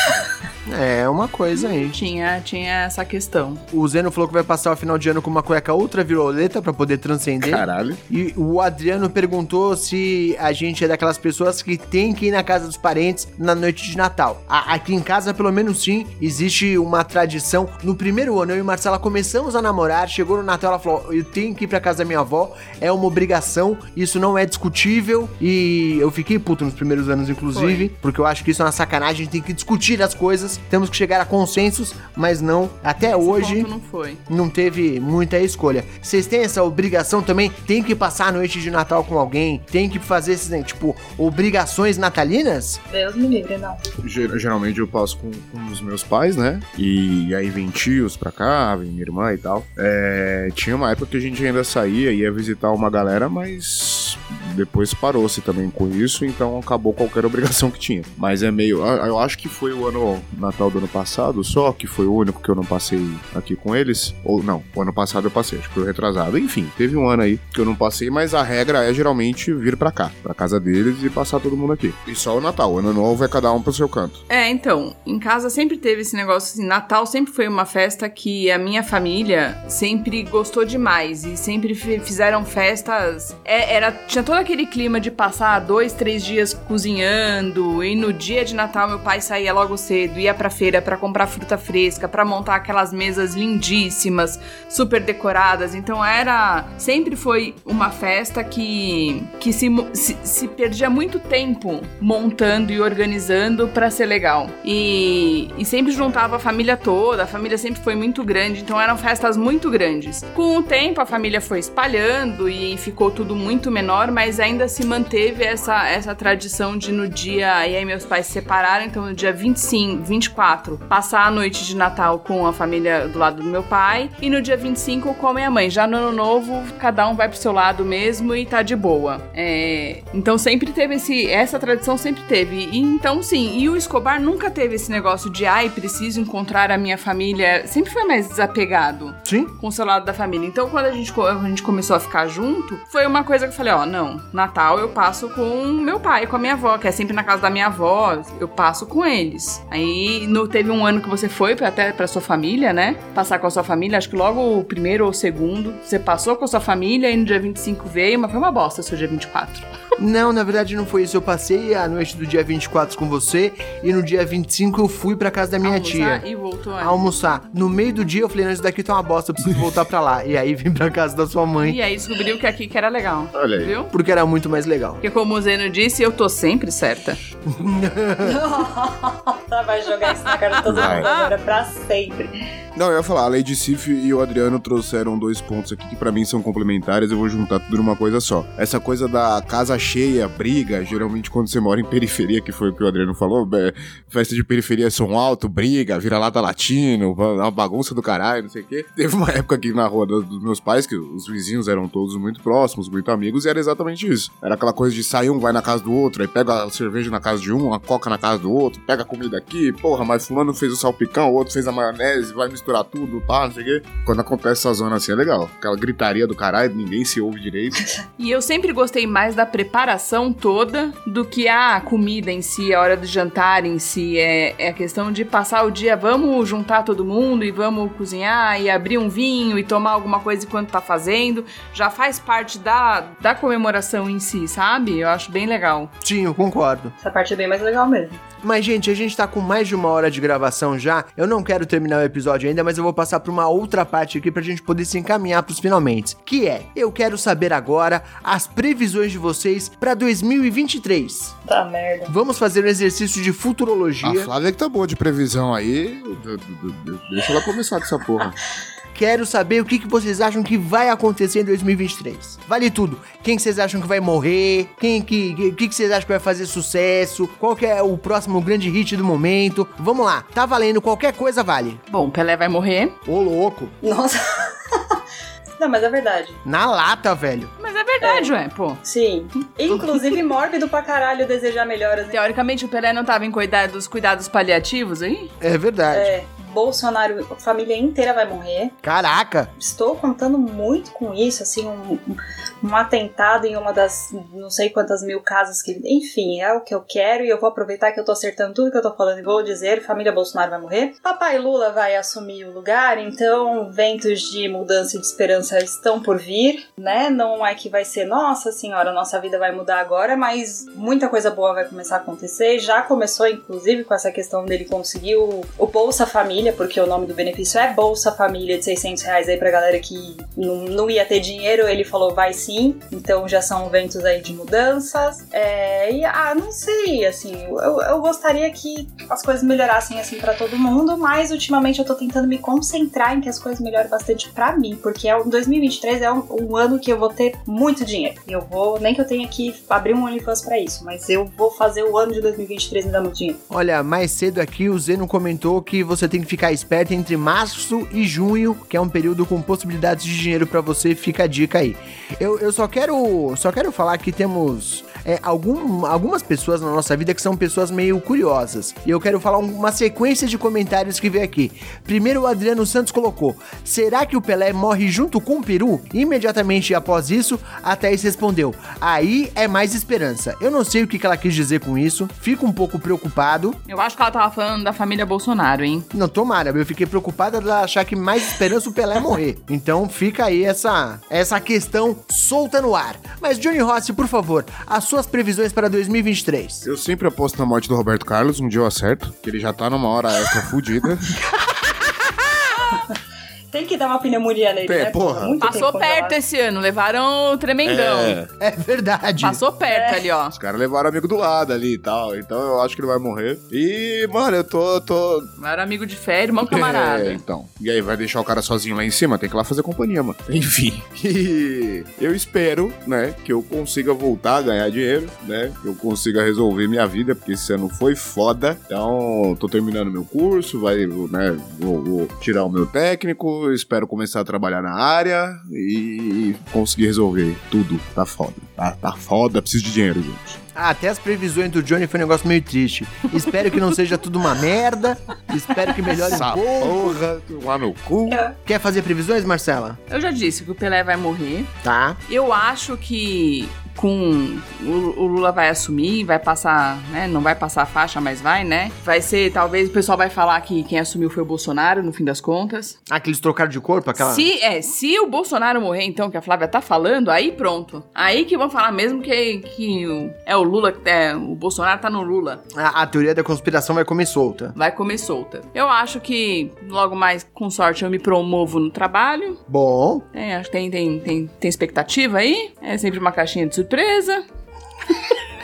É uma coisa aí. Tinha, tinha essa questão. O Zeno falou que vai passar o final de ano com uma cueca ultravioleta pra poder transcender. Caralho. E o Adriano perguntou se a gente é daquelas pessoas que tem que ir na casa dos parentes na noite de Natal. A- aqui em casa, pelo menos sim, existe uma tradição. No primeiro ano, eu e Marcela começamos a namorar, chegou no Natal, ela falou: Eu tenho que ir pra casa da minha avó, é uma obrigação, isso não é discutível. E eu fiquei puto nos primeiros anos, inclusive, porque eu acho que isso é uma sacanagem, a gente tem que discutir as coisas, temos que chegar a consensos, mas não, até Esse hoje não foi. não teve muita escolha. Vocês têm essa obrigação também? Tem que passar a noite de Natal com alguém? Tem que fazer esses, né, tipo, obrigações natalinas? Deus me livre, não. Ger- Geralmente eu passo com, com os meus pais, né? E, aí vem tios pra cá, vem minha irmã e tal. É, tinha uma época que a gente ainda saía, ia visitar uma galera, mas depois parou-se também com isso, então acabou qualquer obrigação que tinha. Mas é meio. Eu acho que foi o ano Natal do ano passado só, que foi o único que eu não passei aqui com eles. Ou não, o ano passado eu passei, acho que foi retrasado. Enfim, teve um ano aí que eu não passei, mas a regra é geralmente vir pra cá, pra casa deles e passar todo mundo aqui. E só o Natal, o ano novo é cada um pro seu canto. É, então, em casa sempre teve esse negócio assim, Natal sempre foi uma festa que a minha família sempre gostou demais e sempre fi- fizeram festas. é, era tinha todo aquele clima de passar dois, três dias cozinhando e no dia de Natal meu pai saía logo cedo, ia pra feira pra comprar fruta fresca, pra montar aquelas mesas lindíssimas, super decoradas. Então era sempre foi uma festa que que se, se, se perdia muito tempo montando e organizando pra ser legal. E, e sempre juntava a família toda, a família sempre foi muito grande, então eram festas muito grandes. Com o tempo a família foi espalhando e ficou tudo muito menor, mas ainda se manteve essa, essa tradição de no dia. E aí meus pais se separaram, então no dia 25, 24, passar a noite de Natal com a família do lado do meu pai, e no dia 25 com a minha mãe. Já no ano novo, cada um vai pro seu lado mesmo e tá de boa. É, então sempre teve esse. Essa tradição sempre teve. E, então, sim, e o Escobar nunca teve esse negócio de ai, preciso encontrar a minha família. Sempre foi mais desapegado Sim. com o seu lado da família. Então, quando a gente, a gente começou a ficar junto, foi uma coisa que eu falei, ó, não, Natal eu passo com meu pai, com a minha avó, que é sempre na casa da minha avó, eu passo com eles. Aí, no, teve um ano que você foi pra, até pra sua família, né? Passar com a sua família, acho que logo o primeiro ou o segundo, você passou com a sua família e no dia 25 veio, mas foi uma bosta o seu dia 24. Não, na verdade não foi isso. Eu passei a noite do dia 24 com você e no dia 25 eu fui pra casa da minha Almoçar tia. E voltou antes. Almoçar. No meio do dia eu falei, não, isso daqui tá uma bosta, eu preciso voltar pra lá. E aí vim pra casa da sua mãe, E aí descobriu que aqui que era legal. Olha aí. Viu? porque era muito mais legal. Porque como o Zeno disse, eu tô sempre certa. Vai jogar isso na cara de todo mundo agora pra sempre. Não, eu ia falar, a Lady Sif e o Adriano trouxeram dois pontos aqui que pra mim são complementares, eu vou juntar tudo numa coisa só. Essa coisa da casa cheia, briga, geralmente quando você mora em periferia, que foi o que o Adriano falou, é, festa de periferia som alto, briga, vira-lata latino, uma bagunça do caralho, não sei o quê. Teve uma época aqui na rua dos meus pais que os vizinhos eram todos muito próximos, muito amigos, e era exatamente isso. Era aquela coisa de sair um, vai na casa do outro, aí pega a cerveja na casa de um, a coca na casa do outro, pega a comida aqui, porra, mas fulano fez o salpicão, o outro fez a maionese, vai misturando misturar tudo, pá, não sei o quê. Quando acontece essa zona assim é legal. Aquela gritaria do caralho, ninguém se ouve direito. E eu sempre gostei mais da preparação toda do que a comida em si, a hora do jantar em si. É, é a questão de passar o dia, vamos juntar todo mundo e vamos cozinhar e abrir um vinho e tomar alguma coisa enquanto tá fazendo. Já faz parte da, da comemoração em si, sabe? Eu acho bem legal. Sim, eu concordo. Essa parte é bem mais legal mesmo. Mas, gente, a gente tá com mais de uma hora de gravação já. Eu não quero terminar o episódio ainda, mas eu vou passar pra uma outra parte aqui pra gente poder se encaminhar pros finalmente. Que é, eu quero saber agora as previsões de vocês pra 2023. Tá merda. Vamos fazer um exercício de A futurologia. Flávia que tá boa de previsão aí. Deixa ela começar com essa porra. Quero saber o que, que vocês acham que vai acontecer em 2023. Vale tudo. Quem que vocês acham que vai morrer? Quem que, que, que que vocês acham que vai fazer sucesso? Qual que é o próximo grande hit do momento? Vamos lá. Tá valendo qualquer coisa vale. Bom, Pelé vai morrer. Ô louco. Nossa. Não, mas é verdade. Na lata, velho. Mas é verdade, ué, pô. Sim. Inclusive, mórbido pra caralho desejar melhoras. Teoricamente, o Pelé não tava em cuidar dos cuidados paliativos aí? É verdade. É, Bolsonaro, a família inteira vai morrer. Caraca. Estou contando muito com isso, assim, um, um atentado em uma das não sei quantas mil casas que. Enfim, é o que eu quero e eu vou aproveitar que eu tô acertando tudo que eu tô falando e vou dizer: família Bolsonaro vai morrer. Papai Lula vai assumir o lugar, então ventos de mudança e de esperança estão por vir, né? Não é que vai ser, nossa senhora, nossa vida vai mudar agora, mas muita coisa boa vai começar a acontecer. Já começou, inclusive, com essa questão dele conseguir o, o Bolsa Família, porque o nome do benefício é Bolsa Família de 600 reais aí pra galera que não, não ia ter dinheiro. Ele falou, vai sim. Então já são ventos aí de mudanças. É, e, ah, não sei, assim, eu, eu gostaria que as coisas melhorassem assim pra todo mundo, mas ultimamente eu tô tentando me concentrar em que as coisas melhorem bastante pra mim, porque é, o 2023 é um, um ano que eu vou ter muito dinheiro. Eu vou, nem que eu tenha que abrir um OnlyFans pra isso, mas eu vou fazer o ano de 2023 me dar muito dinheiro. Olha, mais cedo aqui o Zeno comentou que você tem ficar esperto entre março e junho, que é um período com possibilidades de dinheiro pra você. Fica a dica aí. Eu, eu só quero só quero falar que temos é, algum, algumas pessoas na nossa vida que são pessoas meio curiosas. E eu quero falar um- uma sequência de comentários que veio aqui. Primeiro o Adriano Santos colocou: Será que o Pelé morre junto com o Peru? Imediatamente após isso, a Thaís respondeu: Aí é mais esperança. Eu não sei o que ela quis dizer com isso, fico um pouco preocupado. Eu acho que ela tava falando da família Bolsonaro, hein? Não, tomara, eu fiquei preocupada de achar que mais esperança o Pelé morrer. Então fica aí essa, essa questão solta no ar. Mas Johnny Rossi, por favor, as suas previsões para 2023. Eu sempre aposto na morte do Roberto Carlos, um dia eu acerto, que ele já tá numa hora extra fudida. Tem que dar uma pneumonia nele, É, né? porra. Muito Passou tempo perto congelado. esse ano, levaram o tremendão. É, É verdade. Passou perto É. ali, ó. os caras levaram o amigo do lado ali e tal, então eu acho que ele vai morrer. E, mano, eu tô. tô... Era amigo de fé, irmão camarada. É, então. E aí, vai deixar o cara sozinho lá em cima? Tem que ir lá fazer companhia, mano. Enfim. E eu espero, né, que eu consiga voltar a ganhar dinheiro, né? Que eu consiga resolver minha vida, porque esse ano foi foda. Então, tô terminando meu curso, vai, né, vou, vou tirar o meu técnico, espero começar a trabalhar na área e conseguir resolver tudo. Tá foda. Tá, tá foda, preciso de dinheiro, gente. Ah, até as previsões do Johnny foi um negócio meio triste. Espero que não seja tudo uma merda. Espero que melhore um Essa pouco. porra, lá no cu. Quer fazer previsões, Marcela? Eu já disse que o Pelé vai morrer. Tá. Eu acho que com o, Lula vai assumir, vai passar, né? Não vai passar a faixa, mas vai, né? Vai ser, talvez o pessoal vai falar que quem assumiu foi o Bolsonaro, no fim das contas. Ah, que eles trocaram de corpo, aquela. Se, é, se o Bolsonaro morrer, então, que a Flávia tá falando, aí pronto. Aí que vão falar mesmo que, que o- é o Lula, que é, o Bolsonaro tá no Lula. A, a teoria da conspiração vai comer solta. Vai comer solta. Eu acho que logo mais, com sorte, eu me promovo no trabalho. Bom, É, acho que tem, tem, tem, tem expectativa aí. É sempre uma caixinha de surpresa surpresa.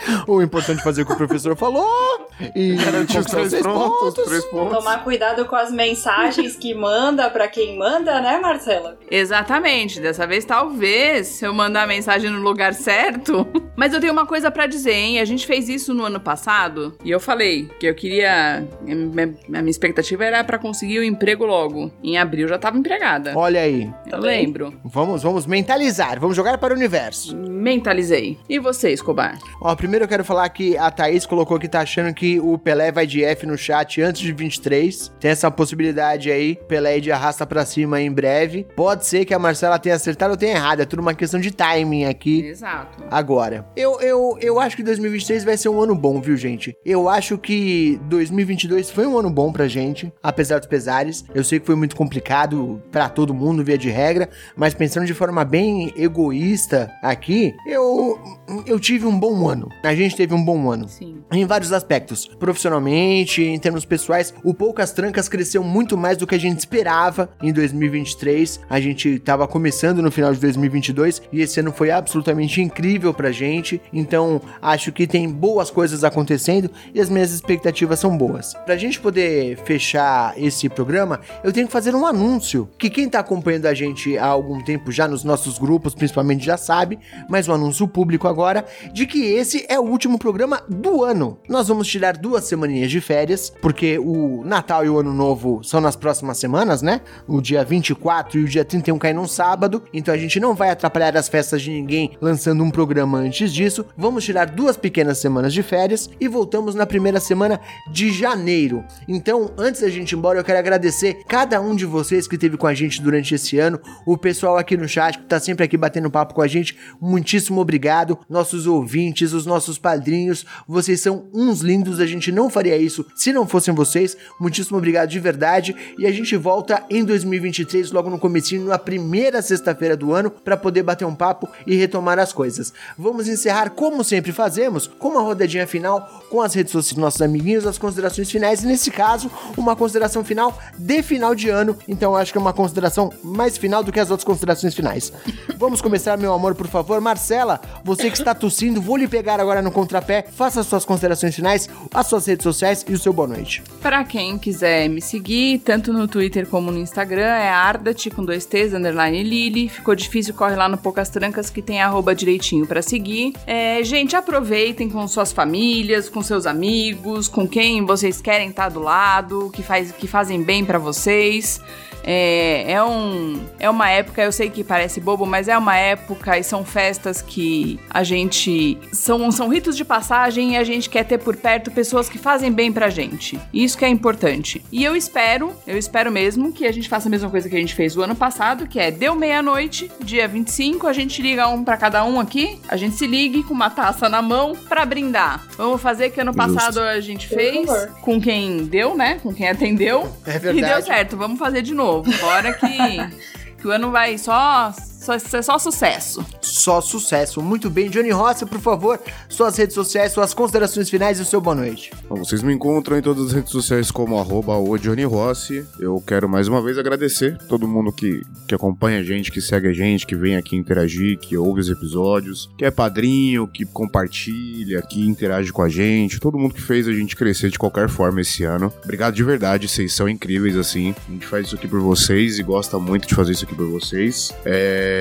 o importante é fazer o que o professor falou e Garantiu os três seis pontos, pontos. três pontos. Tomar cuidado com as mensagens que manda pra quem manda, né, Marcela? Exatamente. Dessa vez, talvez, se eu mandar a mensagem no lugar certo. Mas eu tenho uma coisa pra dizer, hein? A gente fez isso no ano passado e eu falei que eu queria. A minha a minha expectativa era pra conseguir o emprego logo. Em abril eu já tava empregada. Olha aí. Eu lembro. Vamos, vamos mentalizar, vamos jogar para o universo. Mentalizei. E você, Escobar? Ó, primeiro primeiro eu quero falar que a Thaís colocou que tá achando que o Pelé vai de F no chat antes de 23. Tem essa possibilidade aí, Pelé de arrasta pra cima em breve. Pode ser que a Marcela tenha acertado ou tenha errado. É tudo uma questão de timing aqui. Exato. Agora, eu, eu, eu acho que 2023 vai ser um ano bom, viu, gente? Eu acho que 2022 foi um ano bom pra gente, apesar dos pesares. Eu sei que foi muito complicado pra todo mundo, via de regra, mas pensando de forma bem egoísta aqui, eu, eu tive um bom ano. A gente teve um bom ano. Sim. Em vários aspectos. Profissionalmente, em termos pessoais, o Poucas Trancas cresceu muito mais do que a gente esperava em 2023. A gente tava começando no final de 2022 e esse ano foi absolutamente incrível pra gente. Então, acho que tem boas coisas acontecendo e as minhas expectativas são boas. Pra gente poder fechar esse programa, eu tenho que fazer um anúncio que quem tá acompanhando a gente há algum tempo já nos nossos grupos, principalmente já sabe, mas um anúncio público agora de que esse é o último programa do ano. Nós vamos tirar duas semaninhas de férias, porque o Natal e o Ano Novo são nas próximas semanas, né? O dia 24 e o dia 31 cai num sábado, então a gente não vai atrapalhar as festas de ninguém lançando um programa antes disso. Vamos tirar duas pequenas semanas de férias e voltamos na primeira semana de janeiro. Então, antes da gente ir embora, eu quero agradecer cada um de vocês que esteve com a gente durante esse ano, o pessoal aqui no chat que tá sempre aqui batendo papo com a gente. Muitíssimo obrigado, nossos ouvintes, os nossos padrinhos, vocês são uns lindos, a gente não faria isso se não fossem vocês. Muitíssimo obrigado de verdade e a gente volta em 2023 logo no comecinho, na primeira sexta-feira do ano, para poder bater um papo e retomar as coisas. Vamos encerrar como sempre fazemos, com uma rodadinha final com as redes sociais dos nossos amiguinhos, as considerações finais, e nesse caso, uma consideração final de final de ano, então acho que é uma consideração mais final do que as outras considerações finais. Vamos começar, meu amor, por favor. Marcela, você que está tossindo, vou lhe pegar agora no contrapé, faça as suas considerações finais, as suas redes sociais e o seu boa noite. Pra quem quiser me seguir, tanto no Twitter como no Instagram, é Ardat com dois T's, underline Lili. Ficou difícil, corre lá no Poucas Trancas que tem arroba direitinho pra seguir. É, gente, aproveitem com suas famílias, com seus amigos, com quem vocês querem estar do lado, que, faz, que fazem bem pra vocês. É, é, um, é uma época, eu sei que parece bobo, mas é uma época e são festas que a gente. São, são ritos de passagem e a gente quer ter por perto pessoas que fazem bem pra gente. Isso que é importante. E eu espero, eu espero mesmo que a gente faça a mesma coisa que a gente fez o ano passado, que é deu meia-noite, dia 25, a gente liga um pra cada um aqui, a gente se ligue com uma taça na mão pra brindar. Vamos fazer que ano passado a gente fez com quem deu, né? Com quem atendeu. É E deu verdade. certo, vamos fazer de novo. Fora que, que o ano vai só, só só sucesso. Só sucesso. Muito bem, Johnny Rossi, por favor, suas redes sociais, suas considerações finais e o seu boa noite. Bom, vocês me encontram em todas as redes sociais como arroba o Johnny Rossi. Eu quero mais uma vez agradecer todo mundo que, que acompanha a gente, que segue a gente, que vem aqui interagir, que ouve os episódios, que é padrinho, que compartilha, que interage com a gente, todo mundo que fez a gente crescer de qualquer forma esse ano. Obrigado de verdade, vocês são incríveis assim. A gente faz isso aqui por vocês e gosta muito de fazer isso aqui por vocês. É...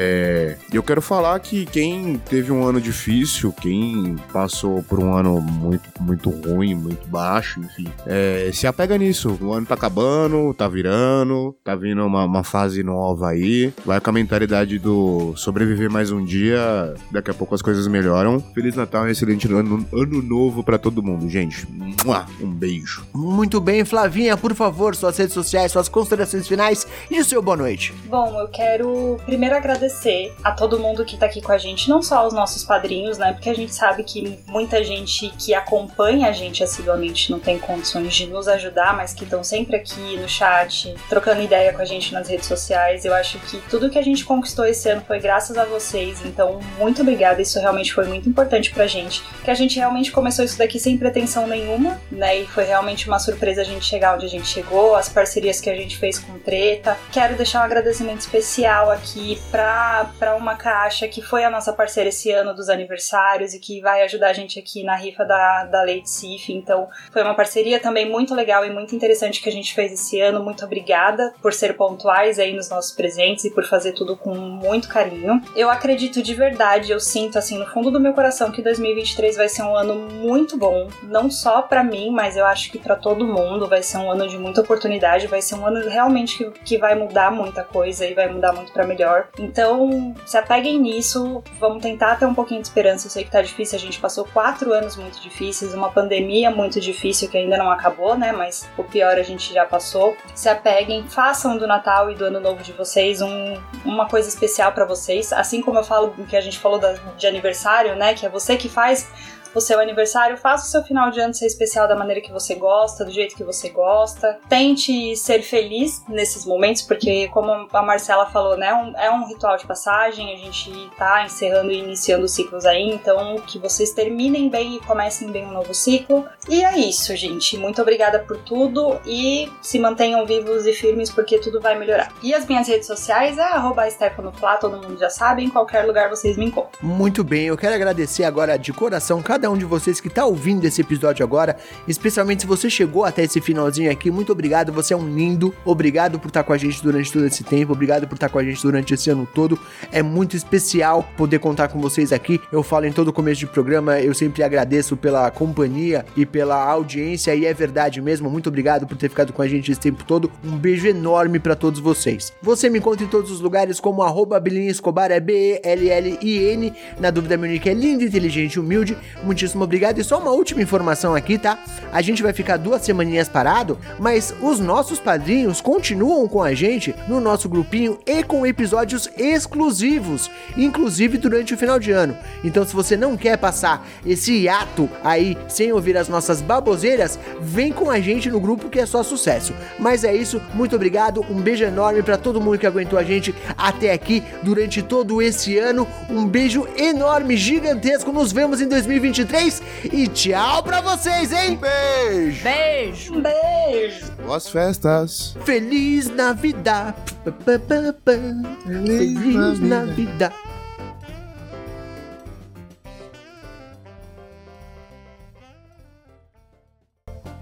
E eu quero falar que quem teve um ano difícil, quem passou por um ano muito, muito ruim, muito baixo, enfim, é, se apega nisso. O ano tá acabando, tá virando, tá vindo uma, uma fase nova aí. Vai com a mentalidade do sobreviver mais um dia, daqui a pouco as coisas melhoram. Feliz Natal e excelente ano, ano novo pra todo mundo, gente. Um beijo. Muito bem, Flavinha, por favor, suas redes sociais, suas considerações finais e o seu boa noite. Bom, eu quero primeiro agradecer a todo mundo que tá aqui com a gente, não só aos nossos padrinhos, né? Porque a gente sabe que muita gente que acompanha a gente assiduamente não tem condições de nos ajudar, mas que estão sempre aqui no chat, trocando ideia com a gente nas redes sociais. Eu acho que tudo que a gente conquistou esse ano foi graças a vocês, então muito obrigada. Isso realmente foi muito importante pra gente. Que a gente realmente começou isso daqui sem pretensão nenhuma, né? E foi realmente uma surpresa a gente chegar onde a gente chegou, as parcerias que a gente fez com Treta. Quero deixar um agradecimento especial aqui pra, pra uma caixa que foi a nossa parceira esse ano dos aniversários e que vai ajudar a gente aqui na rifa da, da Lei de Cif. Então, foi uma parceria também muito legal e muito interessante que a gente fez esse ano. Muito obrigada por ser pontuais aí nos nossos presentes e por fazer tudo com muito carinho. Eu acredito de verdade, eu sinto assim no fundo do meu coração que 2023 vai ser um ano muito bom, não só pra mim, mas eu acho que pra todo mundo. Vai ser um ano de muita oportunidade, vai ser um ano realmente que, que vai mudar muita coisa e vai mudar muito pra melhor. Então, Então, se apeguem nisso, vamos tentar ter um pouquinho de esperança. Eu sei que tá difícil, a gente passou quatro anos muito difíceis, uma pandemia muito difícil que ainda não acabou, né? Mas o pior a gente já passou. Se apeguem, façam do Natal e do Ano Novo de vocês um, uma coisa especial para vocês. Assim como eu falo que a gente falou da, de aniversário, né? Que é você que faz o seu aniversário, faça o seu final de ano ser especial da maneira que você gosta, do jeito que você gosta. Tente ser feliz nesses momentos, porque, como a Marcela falou, né, um, é um ritual de passagem, a gente tá encerrando e iniciando ciclos aí, então que vocês terminem bem e comecem bem um novo ciclo. E é isso, gente. Muito obrigada por tudo e se mantenham vivos e firmes, porque tudo vai melhorar. E as minhas redes sociais é arroba todo mundo já sabe, em qualquer lugar vocês me encontram. Muito bem, eu quero agradecer agora de coração cada cada um de vocês que está ouvindo esse episódio agora, especialmente se você chegou até esse finalzinho aqui. Muito obrigado, você é um lindo. Obrigado por estar com a gente durante todo esse tempo, obrigado por estar com a gente durante esse ano todo. É muito especial poder contar com vocês aqui. Eu falo em todo começo de programa, eu sempre agradeço pela companhia e pela audiência, e é verdade mesmo. Muito obrigado por ter ficado com a gente esse tempo todo. Um beijo enorme para todos vocês. Você me encontra em todos os lugares como arroba Escobar, é B-E-L-L-I-N. Na dúvida, meu nick é lindo, inteligente, humilde muitíssimo obrigado. E só uma última informação aqui, tá? A gente vai ficar duas semaninhas parado, mas os nossos padrinhos continuam com a gente no nosso grupinho e com episódios exclusivos, inclusive durante o final de ano. Então, se você não quer passar esse hiato aí sem ouvir as nossas baboseiras, vem com a gente no grupo que é só sucesso. Mas é isso, muito obrigado, um beijo enorme para todo mundo que aguentou a gente até aqui durante todo esse ano. Um beijo enorme, gigantesco. Nos vemos em 2022 2023 e tchau pra vocês, hein? Beijo! Beijo! Beijo! Boas festas! Feliz Navidad! Feliz Navidad!